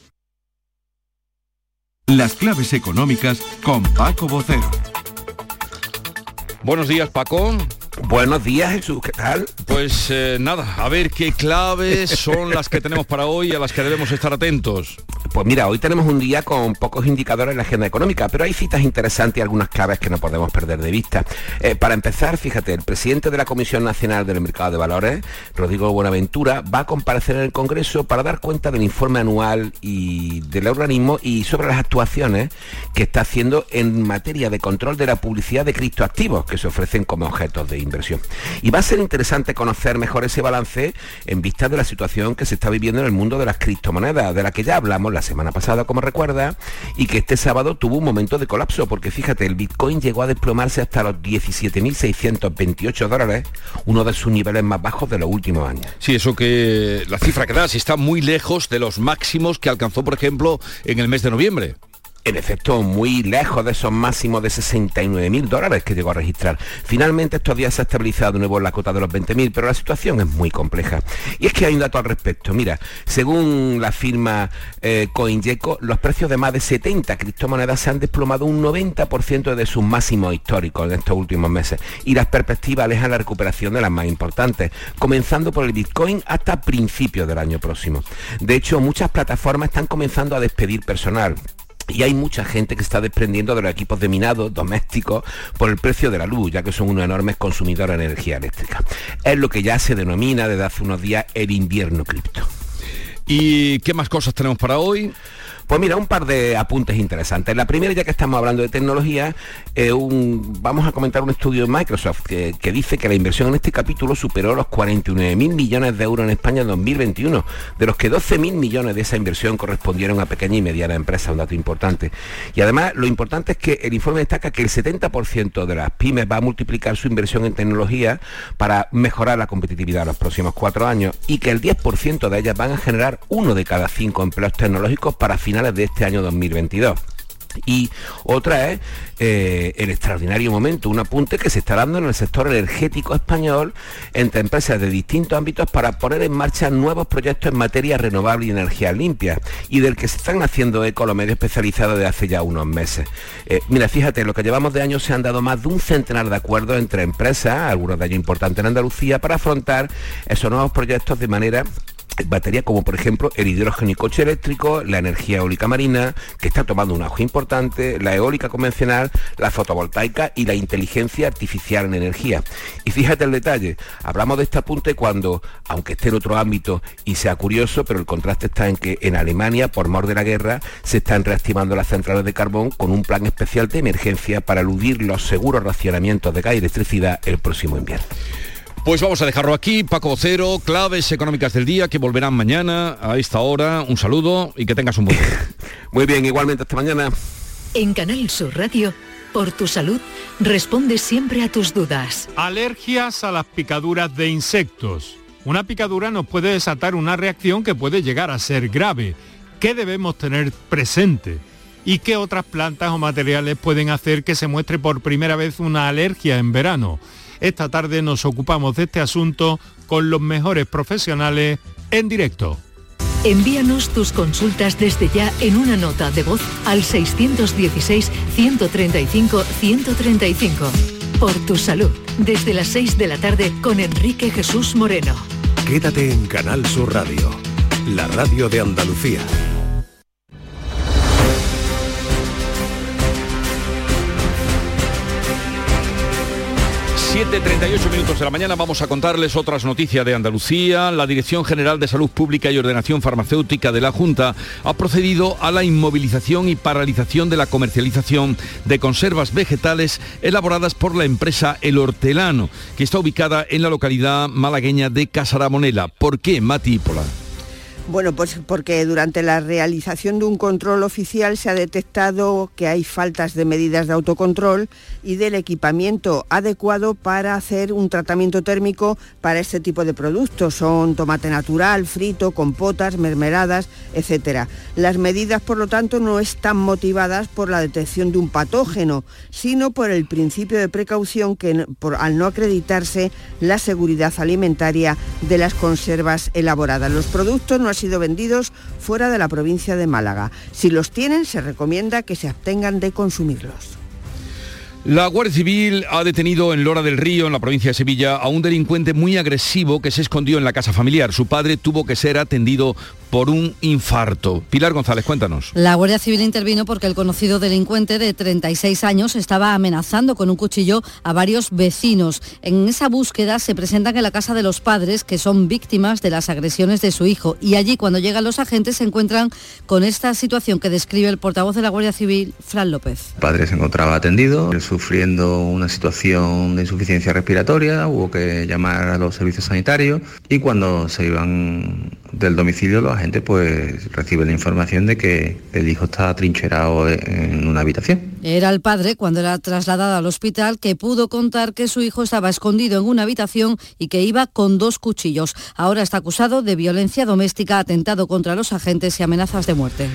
Las claves económicas con Paco Bocero. Buenos días, Paco. Buenos días, Jesús, ¿qué tal? Pues eh, nada, a ver qué claves son las que tenemos para hoy y a las que debemos estar atentos. Pues mira, hoy tenemos un día con pocos indicadores en la agenda económica, pero hay citas interesantes y algunas claves que no podemos perder de vista. Eh, para empezar, fíjate, el presidente de la Comisión Nacional del Mercado de Valores, Rodrigo Buenaventura, va a comparecer en el Congreso para dar cuenta del informe anual y del organismo y sobre las actuaciones que está haciendo en materia de control de la publicidad de criptoactivos que se ofrecen como objetos de inversión. Y va a ser interesante conocer mejor ese balance en vista de la situación que se está viviendo en el mundo de las criptomonedas, de la que ya hablamos la semana pasada, como recuerda, y que este sábado tuvo un momento de colapso, porque fíjate, el Bitcoin llegó a desplomarse hasta los 17.628 dólares, uno de sus niveles más bajos de los últimos años. Sí, eso que la cifra que das está muy lejos de los máximos que alcanzó, por ejemplo, en el mes de noviembre en efecto muy lejos de esos máximos de 69 mil dólares que llegó a registrar. Finalmente estos días se ha estabilizado de nuevo en la cota de los 20 mil, pero la situación es muy compleja. Y es que hay un dato al respecto. Mira, según la firma eh, los precios de más de 70 criptomonedas se han desplomado un 90% de sus máximos históricos en estos últimos meses. Y las perspectivas alejan la recuperación de las más importantes, comenzando por el Bitcoin hasta principios del año próximo. De hecho, muchas plataformas están comenzando a despedir personal y hay mucha gente que está desprendiendo de los equipos de minado domésticos por el precio de la luz, ya que son unos enormes consumidores de energía eléctrica. Es lo que ya se denomina desde hace unos días el invierno cripto. ¿Y qué más cosas tenemos para hoy? Pues mira, un par de apuntes interesantes. La primera, ya que estamos hablando de tecnología, eh, vamos a comentar un estudio de Microsoft que, dice que la inversión en este capítulo superó los 49.000 millones de euros en España en 2021, de los que 12.000 millones de esa inversión correspondieron a pequeña y mediana empresa, un dato importante. Y además, lo importante es que el informe destaca que el 70% de las pymes va a multiplicar su inversión en tecnología para mejorar la competitividad en los próximos cuatro años y que el 10% de ellas van a generar uno de cada cinco empleos tecnológicos para de este año 2022. Y otra es eh, el extraordinario momento, un apunte que se está dando en el sector energético español entre empresas de distintos ámbitos para poner en marcha nuevos proyectos en materia renovable y energía limpia y del que se están haciendo eco los medios especializados de hace ya unos meses. Eh, mira, fíjate, lo que llevamos de años se han dado más de un centenar de acuerdos entre empresas, algunos de ellos importantes en Andalucía, para afrontar esos nuevos proyectos de manera batería como por ejemplo el hidrógeno y coche eléctrico, la energía eólica marina, que está tomando un auge importante, la eólica convencional, la fotovoltaica y la inteligencia artificial en energía. Y fíjate el detalle, hablamos de este apunte cuando, aunque esté en otro ámbito y sea curioso, pero el contraste está en que en Alemania, por mor de la guerra, se están reactivando las centrales de carbón con un plan especial de emergencia para eludir los seguros racionamientos de gas y electricidad el próximo invierno. Pues vamos a dejarlo aquí. Paco Vocero, claves económicas del día que volverán mañana a esta hora. Un saludo y que tengas un buen día. Muy bien, igualmente hasta mañana. En Canal Sur Radio, por tu salud, responde siempre a tus dudas. Alergias a las picaduras de insectos. Una picadura nos puede desatar una reacción que puede llegar a ser grave. ¿Qué debemos tener presente? ¿Y qué otras plantas o materiales pueden hacer que se muestre por primera vez una alergia en verano? Esta tarde nos ocupamos de este asunto con los mejores profesionales en directo. Envíanos tus consultas desde ya en una nota de voz al 616-135-135. por tu salud, desde las 6 de la tarde con Enrique Jesús Moreno. Quédate en Canal Sur Radio, la radio de Andalucía. 7.38 minutos de la mañana vamos a contarles otras noticias de Andalucía. La Dirección General de Salud Pública y Ordenación Farmacéutica de la Junta ha procedido a la inmovilización y paralización de la comercialización de conservas vegetales elaboradas por la empresa El Hortelano, que está ubicada en la localidad malagueña de Casaramonela. ¿Por qué, Mati Pola? Bueno, pues porque durante la realización de un control oficial se ha detectado que hay faltas de medidas de autocontrol y del equipamiento adecuado para hacer un tratamiento térmico para este tipo de productos. Son tomate natural, frito, compotas, mermeladas, etc. Las medidas, por lo tanto, no están motivadas por la detección de un patógeno, sino por el principio de precaución que al no acreditarse la seguridad alimentaria de las conservas elaboradas. Los productos no sido vendidos fuera de la provincia de Málaga. Si los tienen, se recomienda que se abstengan de consumirlos. La Guardia Civil ha detenido en Lora del Río, en la provincia de Sevilla, a un delincuente muy agresivo que se escondió en la casa familiar. Su padre tuvo que ser atendido por un infarto. Pilar González, cuéntanos. La Guardia Civil intervino porque el conocido delincuente de 36 años estaba amenazando con un cuchillo a varios vecinos. En esa búsqueda se presentan en la casa de los padres que son víctimas de las agresiones de su hijo y allí cuando llegan los agentes se encuentran con esta situación que describe el portavoz de la Guardia Civil, Fran López. El padre se encontraba atendido, sufriendo una situación de insuficiencia respiratoria, hubo que llamar a los servicios sanitarios y cuando se iban del domicilio los agentes pues reciben la información de que el hijo está trincherado en una habitación. Era el padre cuando era trasladado al hospital que pudo contar que su hijo estaba escondido en una habitación y que iba con dos cuchillos. Ahora está acusado de violencia doméstica, atentado contra los agentes y amenazas de muerte.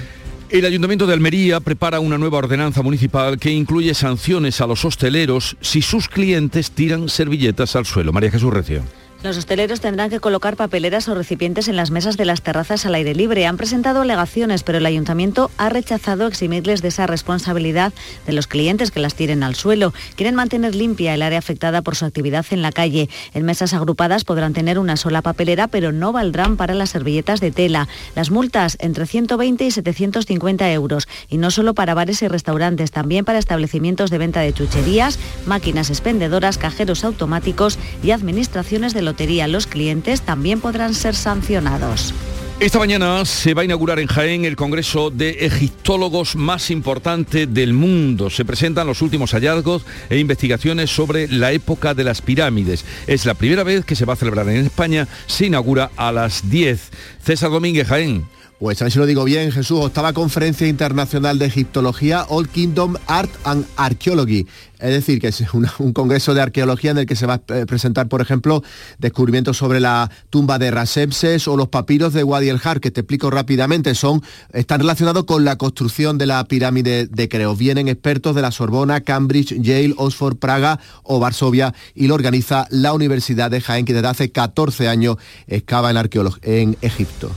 El Ayuntamiento de Almería prepara una nueva ordenanza municipal que incluye sanciones a los hosteleros si sus clientes tiran servilletas al suelo. María Jesús Recio. Los hosteleros tendrán que colocar papeleras o recipientes en las mesas de las terrazas al aire libre. Han presentado alegaciones, pero el ayuntamiento ha rechazado eximirles de esa responsabilidad de los clientes que las tiren al suelo. Quieren mantener limpia el área afectada por su actividad en la calle. En mesas agrupadas podrán tener una sola papelera, pero no valdrán para las servilletas de tela. Las multas entre 120 y 750 euros. Y no solo para bares y restaurantes, también para establecimientos de venta de chucherías, máquinas expendedoras, cajeros automáticos y administraciones de los clientes también podrán ser sancionados. Esta mañana se va a inaugurar en Jaén el Congreso de Egiptólogos más importante del mundo. Se presentan los últimos hallazgos e investigaciones sobre la época de las pirámides. Es la primera vez que se va a celebrar en España. Se inaugura a las 10. César Domínguez, Jaén. Pues a ver si lo digo bien, Jesús, octava conferencia internacional de egiptología, Old Kingdom Art and Archaeology. Es decir, que es un congreso de arqueología en el que se va a presentar, por ejemplo, descubrimientos sobre la tumba de Rasemses o los papiros de Wadi el Har, que te explico rápidamente. Son, están relacionados con la construcción de la pirámide de Creos. Vienen expertos de la Sorbona, Cambridge, Yale, Oxford, Praga o Varsovia y lo organiza la Universidad de Jaén, que desde hace 14 años excava en, en Egipto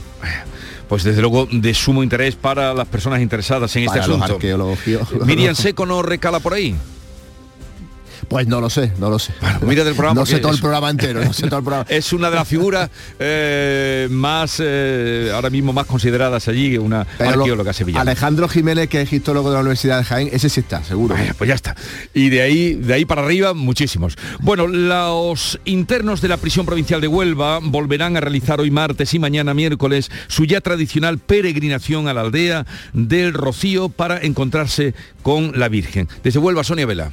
pues desde luego de sumo interés para las personas interesadas en este asunto. Miriam Seco no recala por ahí. Pues no lo sé, no lo sé. mira del programa. No sé todo el programa entero, no sé todo el programa. es una de las figuras eh, más, eh, ahora mismo más consideradas allí, una arqueóloga sevillana. Alejandro Jiménez, que es egiptólogo de la Universidad de Jaén, ese sí está, seguro. pues ya está. Y de ahí, de ahí para arriba, muchísimos. Bueno, los internos de la prisión provincial de Huelva volverán a realizar hoy martes y mañana miércoles su ya tradicional peregrinación a la aldea del Rocío para encontrarse con la Virgen. Desde Huelva, Sonia Vela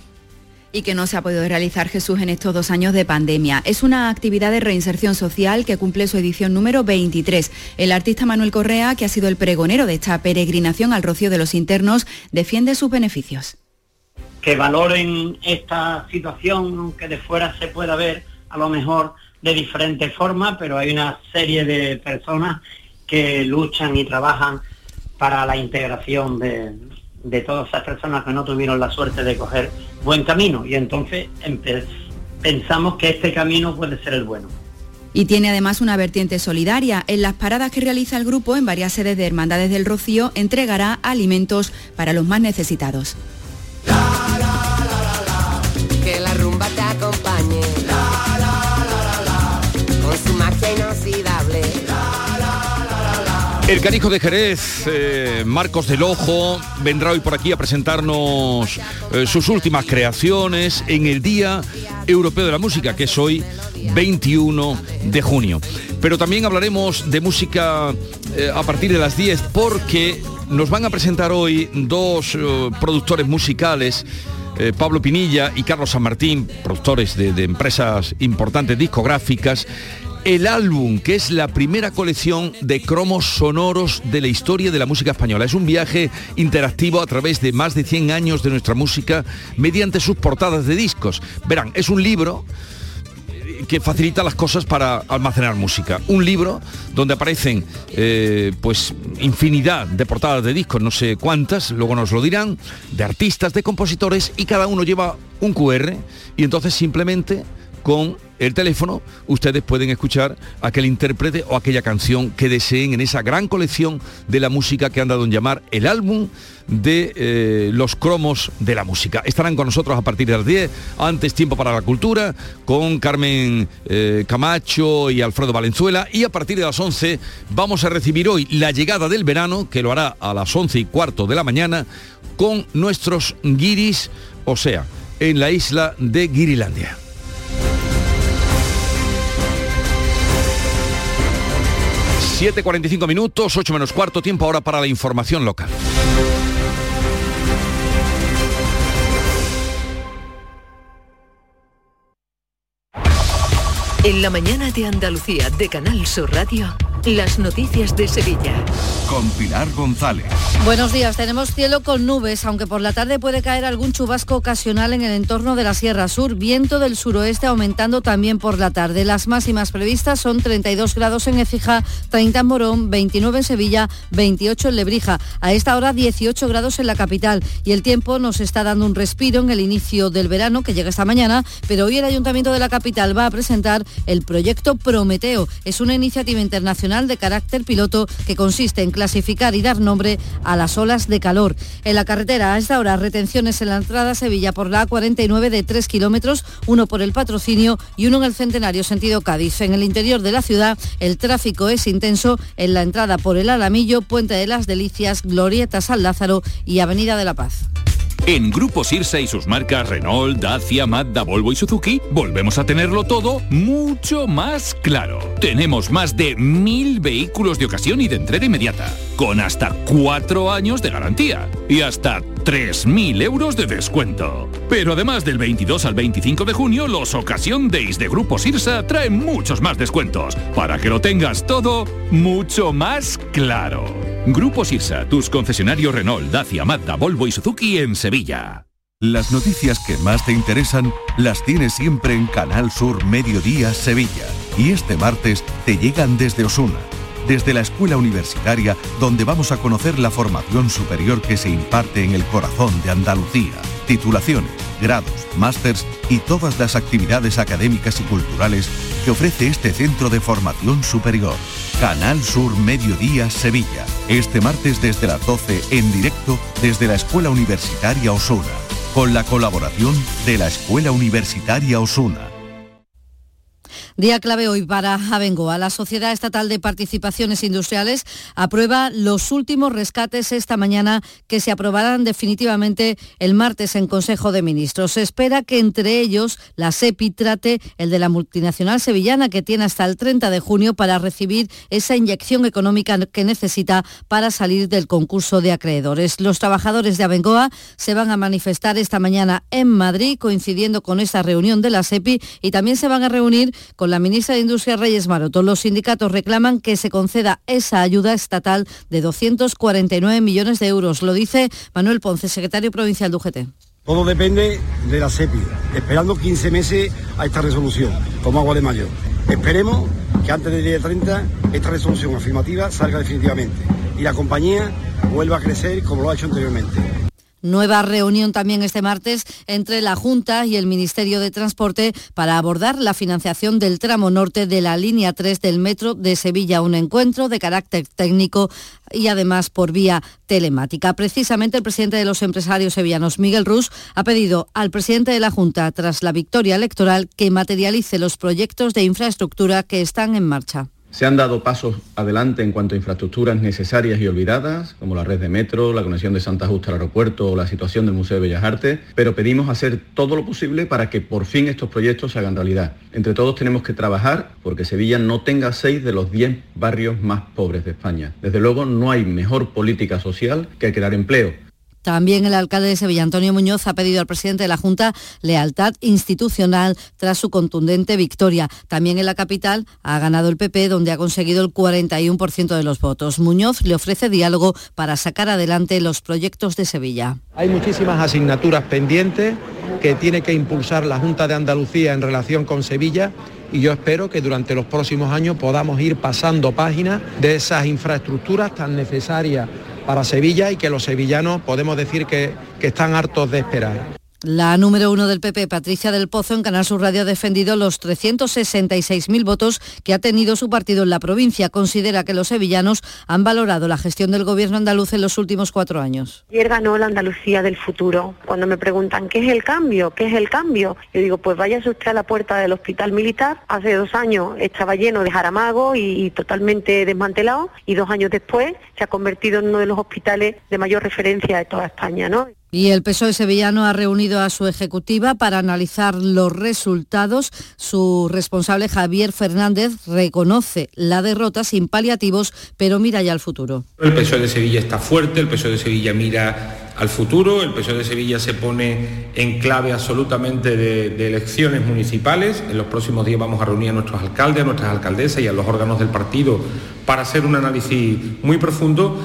y que no se ha podido realizar Jesús en estos dos años de pandemia. Es una actividad de reinserción social que cumple su edición número 23. El artista Manuel Correa, que ha sido el pregonero de esta peregrinación al rocío de los internos, defiende sus beneficios. Que valoren esta situación, que de fuera se pueda ver a lo mejor de diferentes formas, pero hay una serie de personas que luchan y trabajan para la integración de, de todas esas personas que no tuvieron la suerte de coger buen camino y entonces pensamos que este camino puede ser el bueno. Y tiene además una vertiente solidaria. En las paradas que realiza el grupo en varias sedes de Hermandades del Rocío entregará alimentos para los más necesitados. El canijo de Jerez, eh, Marcos del Ojo, vendrá hoy por aquí a presentarnos eh, sus últimas creaciones en el Día Europeo de la Música, que es hoy 21 de junio. Pero también hablaremos de música eh, a partir de las 10 porque nos van a presentar hoy dos productores musicales Pablo Pinilla y Carlos San Martín, productores de, de, empresas importantes discográficas, el álbum, que es la primera colección de cromos sonoros de la historia de la música española. Es un viaje interactivo a través de más de 100 años de nuestra música mediante sus portadas de discos. Verán, es un libro que facilita las cosas para almacenar música. Un libro donde aparecen eh, pues infinidad de portadas de discos, no sé cuántas, luego nos lo dirán, de artistas, de compositores y cada uno lleva un QR y entonces simplemente con el teléfono, ustedes pueden escuchar aquel intérprete o aquella canción que deseen en esa gran colección de la música que han dado en llamar el álbum de eh, los cromos de la música. Estarán con nosotros a partir de las 10, antes tiempo para la cultura, con Carmen eh, Camacho y Alfredo Valenzuela, y a partir de las 11 vamos a recibir hoy la llegada del verano, que lo hará a las 11 y cuarto de la mañana, con nuestros guiris, o sea, en la isla de Guirilandia. 7.45 minutos, 8 menos cuarto, tiempo ahora para la información local. En la mañana de Andalucía de Canal Sur Radio. Las noticias de Sevilla. Con Pilar González. Buenos días, tenemos cielo con nubes, aunque por la tarde puede caer algún chubasco ocasional en el entorno de la Sierra Sur. Viento del suroeste aumentando también por la tarde. Las máximas previstas son 32 grados en Ecija, 30 en Morón, 29 en Sevilla, 28 en Lebrija. A esta hora 18 grados en la capital. Y el tiempo nos está dando un respiro en el inicio del verano, que llega esta mañana, pero hoy el Ayuntamiento de la capital va a presentar el proyecto Prometeo. Es una iniciativa internacional de carácter piloto que consiste en clasificar y dar nombre a las olas de calor. En la carretera a esta hora retenciones en la entrada a Sevilla por la A49 de 3 kilómetros, uno por el patrocinio y uno en el centenario sentido Cádiz. En el interior de la ciudad el tráfico es intenso en la entrada por el Alamillo, Puente de las Delicias, Glorieta San Lázaro y Avenida de la Paz. En Grupo Sirsa y sus marcas Renault, Dacia, Mazda, Volvo y Suzuki, volvemos a tenerlo todo mucho más claro. Tenemos más de mil vehículos de ocasión y de entrega inmediata, con hasta cuatro años de garantía y hasta 3.000 euros de descuento. Pero además del 22 al 25 de junio, los Ocasión Days de Grupo Sirsa traen muchos más descuentos, para que lo tengas todo mucho más claro. Grupo Sirsa, tus concesionarios Renault, Dacia, Mazda, Volvo y Suzuki en Sevilla. Las noticias que más te interesan las tienes siempre en Canal Sur Mediodía Sevilla. Y este martes te llegan desde Osuna, desde la escuela universitaria donde vamos a conocer la formación superior que se imparte en el corazón de Andalucía. Titulaciones, grados, másters y todas las actividades académicas y culturales que ofrece este centro de formación superior. Canal Sur Mediodía Sevilla. Este martes desde las 12 en directo desde la Escuela Universitaria Osuna. Con la colaboración de la Escuela Universitaria Osuna. Día clave hoy para Abengoa. La Sociedad Estatal de Participaciones Industriales aprueba los últimos rescates esta mañana que se aprobarán definitivamente el martes en Consejo de Ministros. Se espera que entre ellos la SEPI trate el de la multinacional sevillana que tiene hasta el 30 de junio para recibir esa inyección económica que necesita para salir del concurso de acreedores. Los trabajadores de Abengoa se van a manifestar esta mañana en Madrid coincidiendo con esta reunión de la SEPI y también se van a reunir con la ministra de Industria Reyes Maroto. Los sindicatos reclaman que se conceda esa ayuda estatal de 249 millones de euros. Lo dice Manuel Ponce, secretario provincial de UGT. Todo depende de la SEPI, esperando 15 meses a esta resolución, como agua de mayo. Esperemos que antes del día 30 esta resolución afirmativa salga definitivamente y la compañía vuelva a crecer como lo ha hecho anteriormente. Nueva reunión también este martes entre la Junta y el Ministerio de Transporte para abordar la financiación del tramo norte de la línea 3 del metro de Sevilla. Un encuentro de carácter técnico y además por vía telemática. Precisamente el presidente de los empresarios sevillanos, Miguel Rus, ha pedido al presidente de la Junta, tras la victoria electoral, que materialice los proyectos de infraestructura que están en marcha Se han dado pasos adelante en cuanto a infraestructuras necesarias y olvidadas, como la red de metro, la conexión de Santa Justa al aeropuerto o la situación del Museo de Bellas Artes, pero pedimos hacer todo lo posible para que por fin estos proyectos se hagan realidad. Entre todos tenemos que trabajar porque Sevilla no tenga seis de los diez barrios más pobres de España. Desde luego no hay mejor política social que crear empleo también el alcalde de Sevilla, Antonio Muñoz, ha pedido al presidente de la Junta lealtad institucional tras su contundente victoria. También en la capital ha ganado el PP, donde ha conseguido el 41% de los votos. Muñoz le ofrece diálogo para sacar adelante los proyectos de Sevilla. Hay muchísimas asignaturas pendientes que tiene que impulsar la Junta de Andalucía en relación con Sevilla y yo espero que durante los próximos años podamos ir pasando páginas de esas infraestructuras tan necesarias para Sevilla y que los sevillanos podemos decir que, que están hartos de esperar. La número uno del PP, Patricia del Pozo, en Canal Sur Radio ha defendido los 366.000 votos que ha tenido su partido en la provincia. Considera que los sevillanos han valorado la gestión del gobierno andaluz en los últimos cuatro años. Ayer ganó la Andalucía del futuro. Cuando me preguntan, ¿qué es el cambio? ¿Qué es el cambio? Yo digo, pues váyase usted a la puerta del hospital militar. Hace dos años estaba lleno de jaramago y, y totalmente desmantelado y dos años después se ha convertido en uno de los hospitales de mayor referencia de toda España. ¿no? Y el PSOE sevillano ha reunido a su ejecutiva para analizar los resultados. Su responsable Javier Fernández reconoce la derrota sin paliativos, pero mira ya al futuro. El PSOE de Sevilla está fuerte, el PSOE de Sevilla mira al futuro, el PSOE de Sevilla se pone en clave absolutamente de, elecciones municipales. En los próximos días vamos a reunir a nuestros alcaldes, a nuestras alcaldesas y a los órganos del partido para hacer un análisis muy profundo.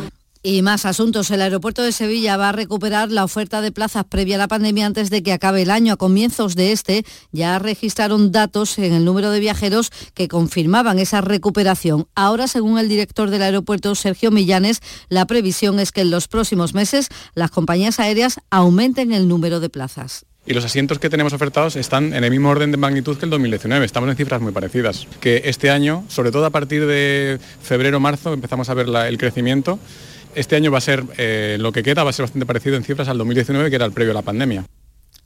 Y más asuntos. El aeropuerto de Sevilla va a recuperar la oferta de plazas previa a la pandemia antes de que acabe el año. A comienzos de este ya registraron datos en el número de viajeros que confirmaban esa recuperación. Ahora, según el director del aeropuerto, Sergio Millanes, la previsión es que en los próximos meses las compañías aéreas aumenten el número de plazas y los asientos que tenemos ofertados están en el mismo orden de magnitud que el 2019. Estamos en cifras muy parecidas. Que este año, sobre todo a partir de febrero-marzo, empezamos a ver el crecimiento este año va a ser, eh, lo que queda va a ser bastante parecido en cifras al 2019, que era el previo a la pandemia.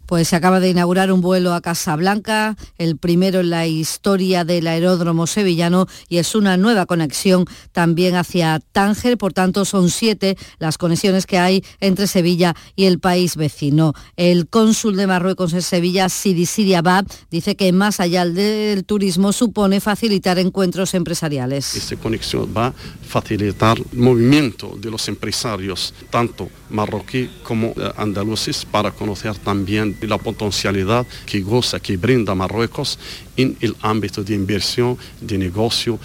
Pues se acaba de inaugurar un vuelo a Casablanca, el primero en la historia del aeródromo sevillano y es una nueva conexión también hacia Tánger. Por tanto, son siete las conexiones que hay entre Sevilla y el país vecino. El cónsul de Marruecos en Sevilla, Sidi Sidi Abad, dice que más allá del turismo supone facilitar encuentros empresariales. Esta conexión va a facilitar el movimiento de los empresarios, tanto marroquí como eh, andaluces, para conocer también la potencialidad que goza, que brinda Marruecos en el ámbito de inversión, de negocio,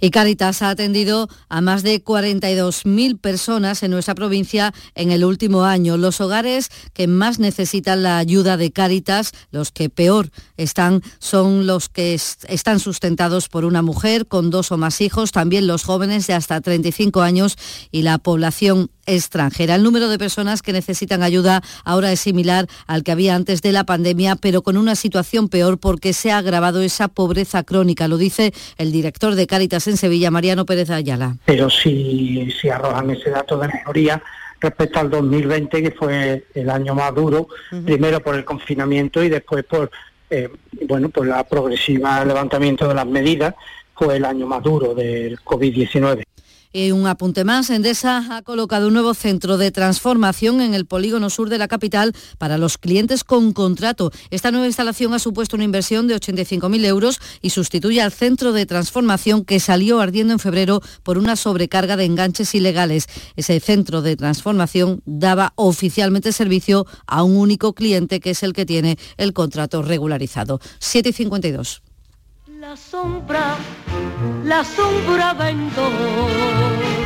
y Caritas ha atendido a más de 42.000 personas en nuestra provincia en el último año. Los hogares que más necesitan la ayuda de Caritas, los que peor están, son los que están sustentados por una mujer con dos o más hijos, también los jóvenes de hasta 35 años y la población extranjera. El número de personas que necesitan ayuda ahora es similar al que había antes de la pandemia, pero con una situación peor porque se ha agravado esa pobreza crónica, lo dice el director de Cáritas en Sevilla, Mariano Pérez Ayala. Pero si, si arrojan ese dato de mejoría, respecto al 2020, que fue el año más duro, uh -huh. primero por el confinamiento y después por eh, bueno, por la progresiva levantamiento de las medidas, fue el año más duro del COVID-19. Y un apunte más, Endesa ha colocado un nuevo centro de transformación en el polígono sur de la capital para los clientes con contrato. Esta nueva instalación ha supuesto una inversión de 85.000 euros y sustituye al centro de transformación que salió ardiendo en febrero por una sobrecarga de enganches ilegales. Ese centro de transformación daba oficialmente servicio a un único cliente que es el que tiene el contrato regularizado. 7,52. La sombra, la sombra vento.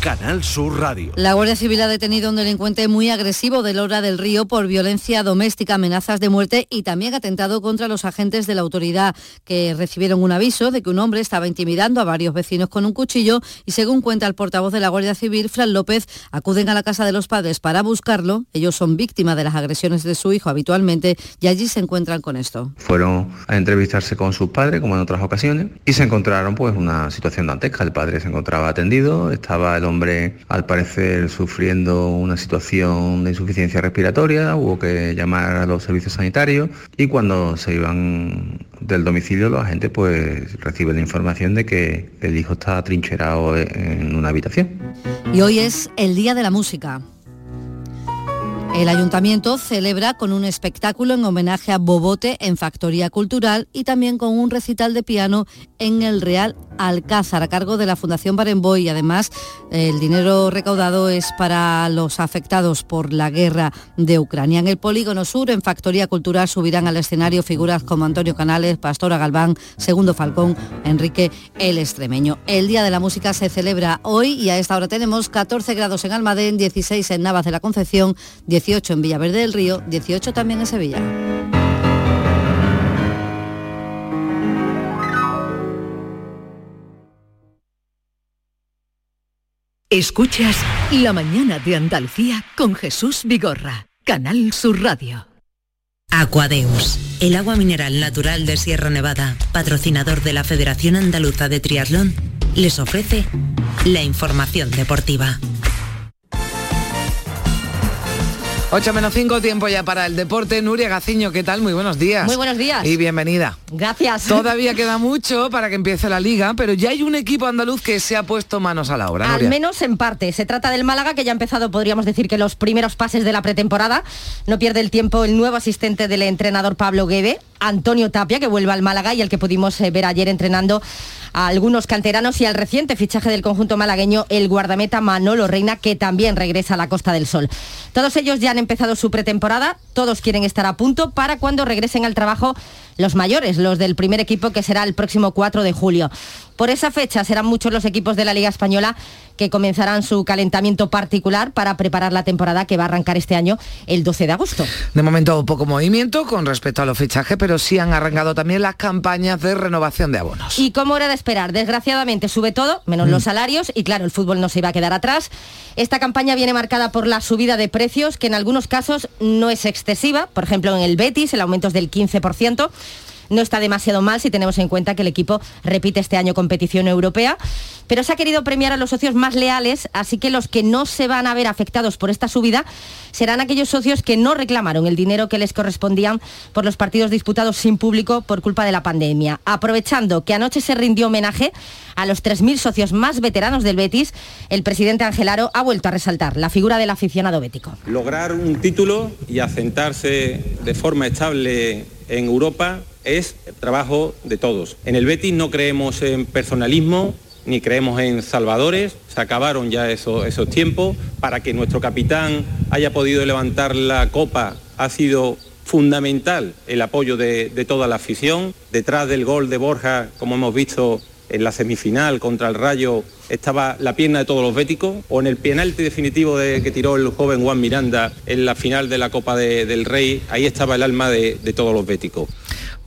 Canal Sur Radio. La Guardia Civil ha detenido a un delincuente muy agresivo de Lora del Río por violencia doméstica, amenazas de muerte y también atentado contra los agentes de la autoridad que recibieron un aviso de que un hombre estaba intimidando a varios vecinos con un cuchillo y según cuenta el portavoz de la Guardia Civil, Fran López, acuden a la casa de los padres para buscarlo. Ellos son víctimas de las agresiones de su hijo habitualmente y allí se encuentran con esto. Fueron a entrevistarse con sus padres, como en otras ocasiones, y se encontraron pues una situación dantesca. El padre se encontraba atendido, estaba el hombre al parecer sufriendo una situación de insuficiencia respiratoria, hubo que llamar a los servicios sanitarios y cuando se iban del domicilio los agentes pues reciben la información de que el hijo está atrincherado en una habitación. Y hoy es el Día de la Música. El ayuntamiento celebra con un espectáculo en homenaje a Bobote en Factoría Cultural y también con un recital de piano en el Real Alcázar a cargo de la Fundación Barenboy y además el dinero recaudado es para los afectados por la guerra de Ucrania. En el Polígono Sur, en Factoría Cultural, subirán al escenario figuras como Antonio Canales, Pastora Galván, Segundo Falcón, Enrique el Extremeño. El Día de la Música se celebra hoy y a esta hora tenemos 14 grados en Almadén, 16 en Navas de la Concepción, 18 en Villaverde del Río, 18 también en Sevilla. Escuchas La mañana de Andalucía con Jesús Vigorra, Canal Sur Radio. Aquadeus, el agua mineral natural de Sierra Nevada, patrocinador de la Federación Andaluza de Triatlón, les ofrece la información deportiva. 8 menos 5, tiempo ya para el deporte. Nuria Gaciño, ¿qué tal? Muy buenos días. Muy buenos días. Y bienvenida. Gracias. Todavía queda mucho para que empiece la liga, pero ya hay un equipo andaluz que se ha puesto manos a la obra. Al Nuria. menos en parte. Se trata del Málaga, que ya ha empezado, podríamos decir, que los primeros pases de la pretemporada. No pierde el tiempo el nuevo asistente del entrenador Pablo Guede, Antonio Tapia, que vuelve al Málaga y el que pudimos eh, ver ayer entrenando a algunos canteranos y al reciente fichaje del conjunto malagueño, el guardameta Manolo Reina, que también regresa a la Costa del Sol. Todos ellos ya han empezado su pretemporada, todos quieren estar a punto para cuando regresen al trabajo los mayores, los del primer equipo que será el próximo 4 de julio. Por esa fecha serán muchos los equipos de la Liga Española que comenzarán su calentamiento particular para preparar la temporada que va a arrancar este año el 12 de agosto. De momento poco movimiento con respecto a los fichajes, pero sí han arrancado también las campañas de renovación de abonos. Y como era de esperar, desgraciadamente sube todo, menos Mm. los salarios, y claro, el fútbol no se iba a quedar atrás. Esta campaña viene marcada por la subida de precios, que en algunos casos no es excesiva, por ejemplo en el Betis el aumento es del 15%. No está demasiado mal si tenemos en cuenta que el equipo repite este año competición europea, pero se ha querido premiar a los socios más leales, así que los que no se van a ver afectados por esta subida serán aquellos socios que no reclamaron el dinero que les correspondían por los partidos disputados sin público por culpa de la pandemia. Aprovechando que anoche se rindió homenaje a los 3.000 socios más veteranos del Betis, el presidente Angelaro ha vuelto a resaltar la figura del aficionado bético. Lograr un título y asentarse de forma estable en Europa es trabajo de todos. En el Betis no creemos en personalismo ni creemos en salvadores, se acabaron ya esos, esos tiempos. Para que nuestro capitán haya podido levantar la copa ha sido fundamental el apoyo de, de toda la afición. Detrás del gol de Borja, como hemos visto en la semifinal contra el Rayo, estaba la pierna de todos los béticos, o en el penalti definitivo de, que tiró el joven Juan Miranda en la final de la Copa de- del Rey, ahí estaba el alma de, de todos los béticos.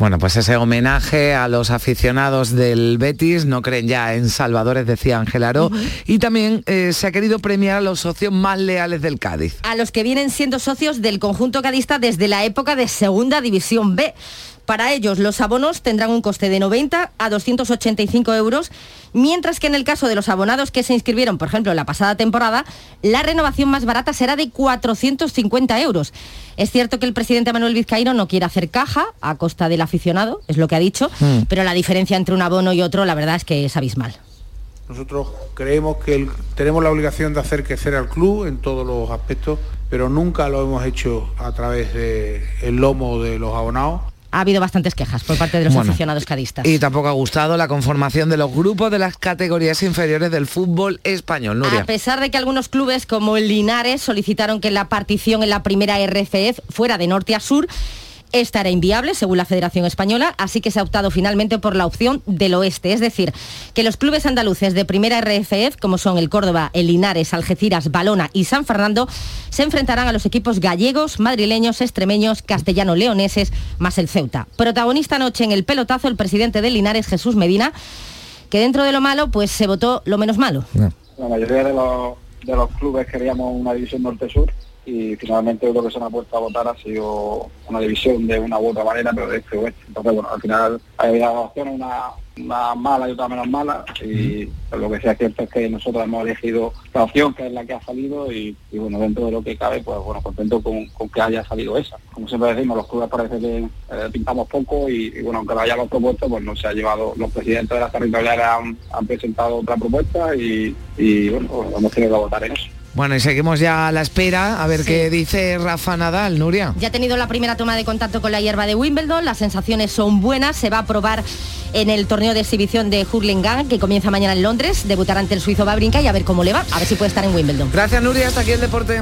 Bueno, pues ese homenaje a los aficionados del Betis, no creen ya en salvadores, decía Ángel Aro, y también eh, se ha querido premiar a los socios más leales del Cádiz. a los que vienen siendo socios del conjunto cadista desde la época de Segunda División B. Para ellos, los abonos tendrán un coste de 90 a 285 euros, mientras que en el caso de los abonados que se inscribieron, por ejemplo, la pasada temporada, la renovación más barata será de 450 euros. Es cierto que el presidente Manuel Vizcaíno no quiere hacer caja a costa del aficionado, es lo que ha dicho, Mm. pero la diferencia entre un abono y otro, la verdad es que es abismal. Nosotros creemos que el- tenemos la obligación de hacer crecer al club en todos los aspectos, pero nunca lo hemos hecho a través del lomo de los abonados. Ha habido bastantes quejas por parte de los Bueno, aficionados cadistas. Y tampoco ha gustado la conformación de los grupos de las categorías inferiores del fútbol español. Nuria. A pesar de que algunos clubes como el Linares solicitaron que la partición en la primera RFF fuera de norte a sur, Esta era inviable, según la Federación Española, así que se ha optado finalmente por la opción del oeste, es decir, que los clubes andaluces de primera RFF, como son el Córdoba, el Linares, Algeciras, Balona y San Fernando, se enfrentarán a los equipos gallegos, madrileños, extremeños, castellano-leoneses, más el Ceuta. Protagonista anoche en el pelotazo el presidente del Linares, Jesús Medina, que dentro de lo malo, pues se votó lo menos malo. La mayoría de los, de los clubes queríamos una división norte-sur y finalmente lo que se me ha puesto a votar ha sido una división de una u otra manera, pero de este oeste. Entonces, bueno, al final había opciones, una, una mala y otra menos mala, y lo que sea cierto es que nosotros hemos elegido la opción que es la que ha salido y, y bueno, dentro de lo que cabe, pues bueno, contento con, con que haya salido esa. Como siempre decimos, los clubes parece que eh, pintamos poco y, y, bueno, aunque lo hayamos propuesto, pues no se ha llevado, los presidentes de las territoriales han, han presentado otra propuesta y, y bueno, pues hemos tenido que votar en eso. Bueno, y seguimos ya a la espera a ver Sí. qué dice Rafa Nadal, Nuria. Ya ha tenido la primera toma de contacto con la hierba de Wimbledon, las sensaciones son buenas, se va a probar en el torneo de exhibición de Hurlingham que comienza mañana en Londres, debutará ante el suizo Babrinka y a ver cómo le va, a ver si puede estar en Wimbledon. Gracias Nuria, hasta aquí el deporte.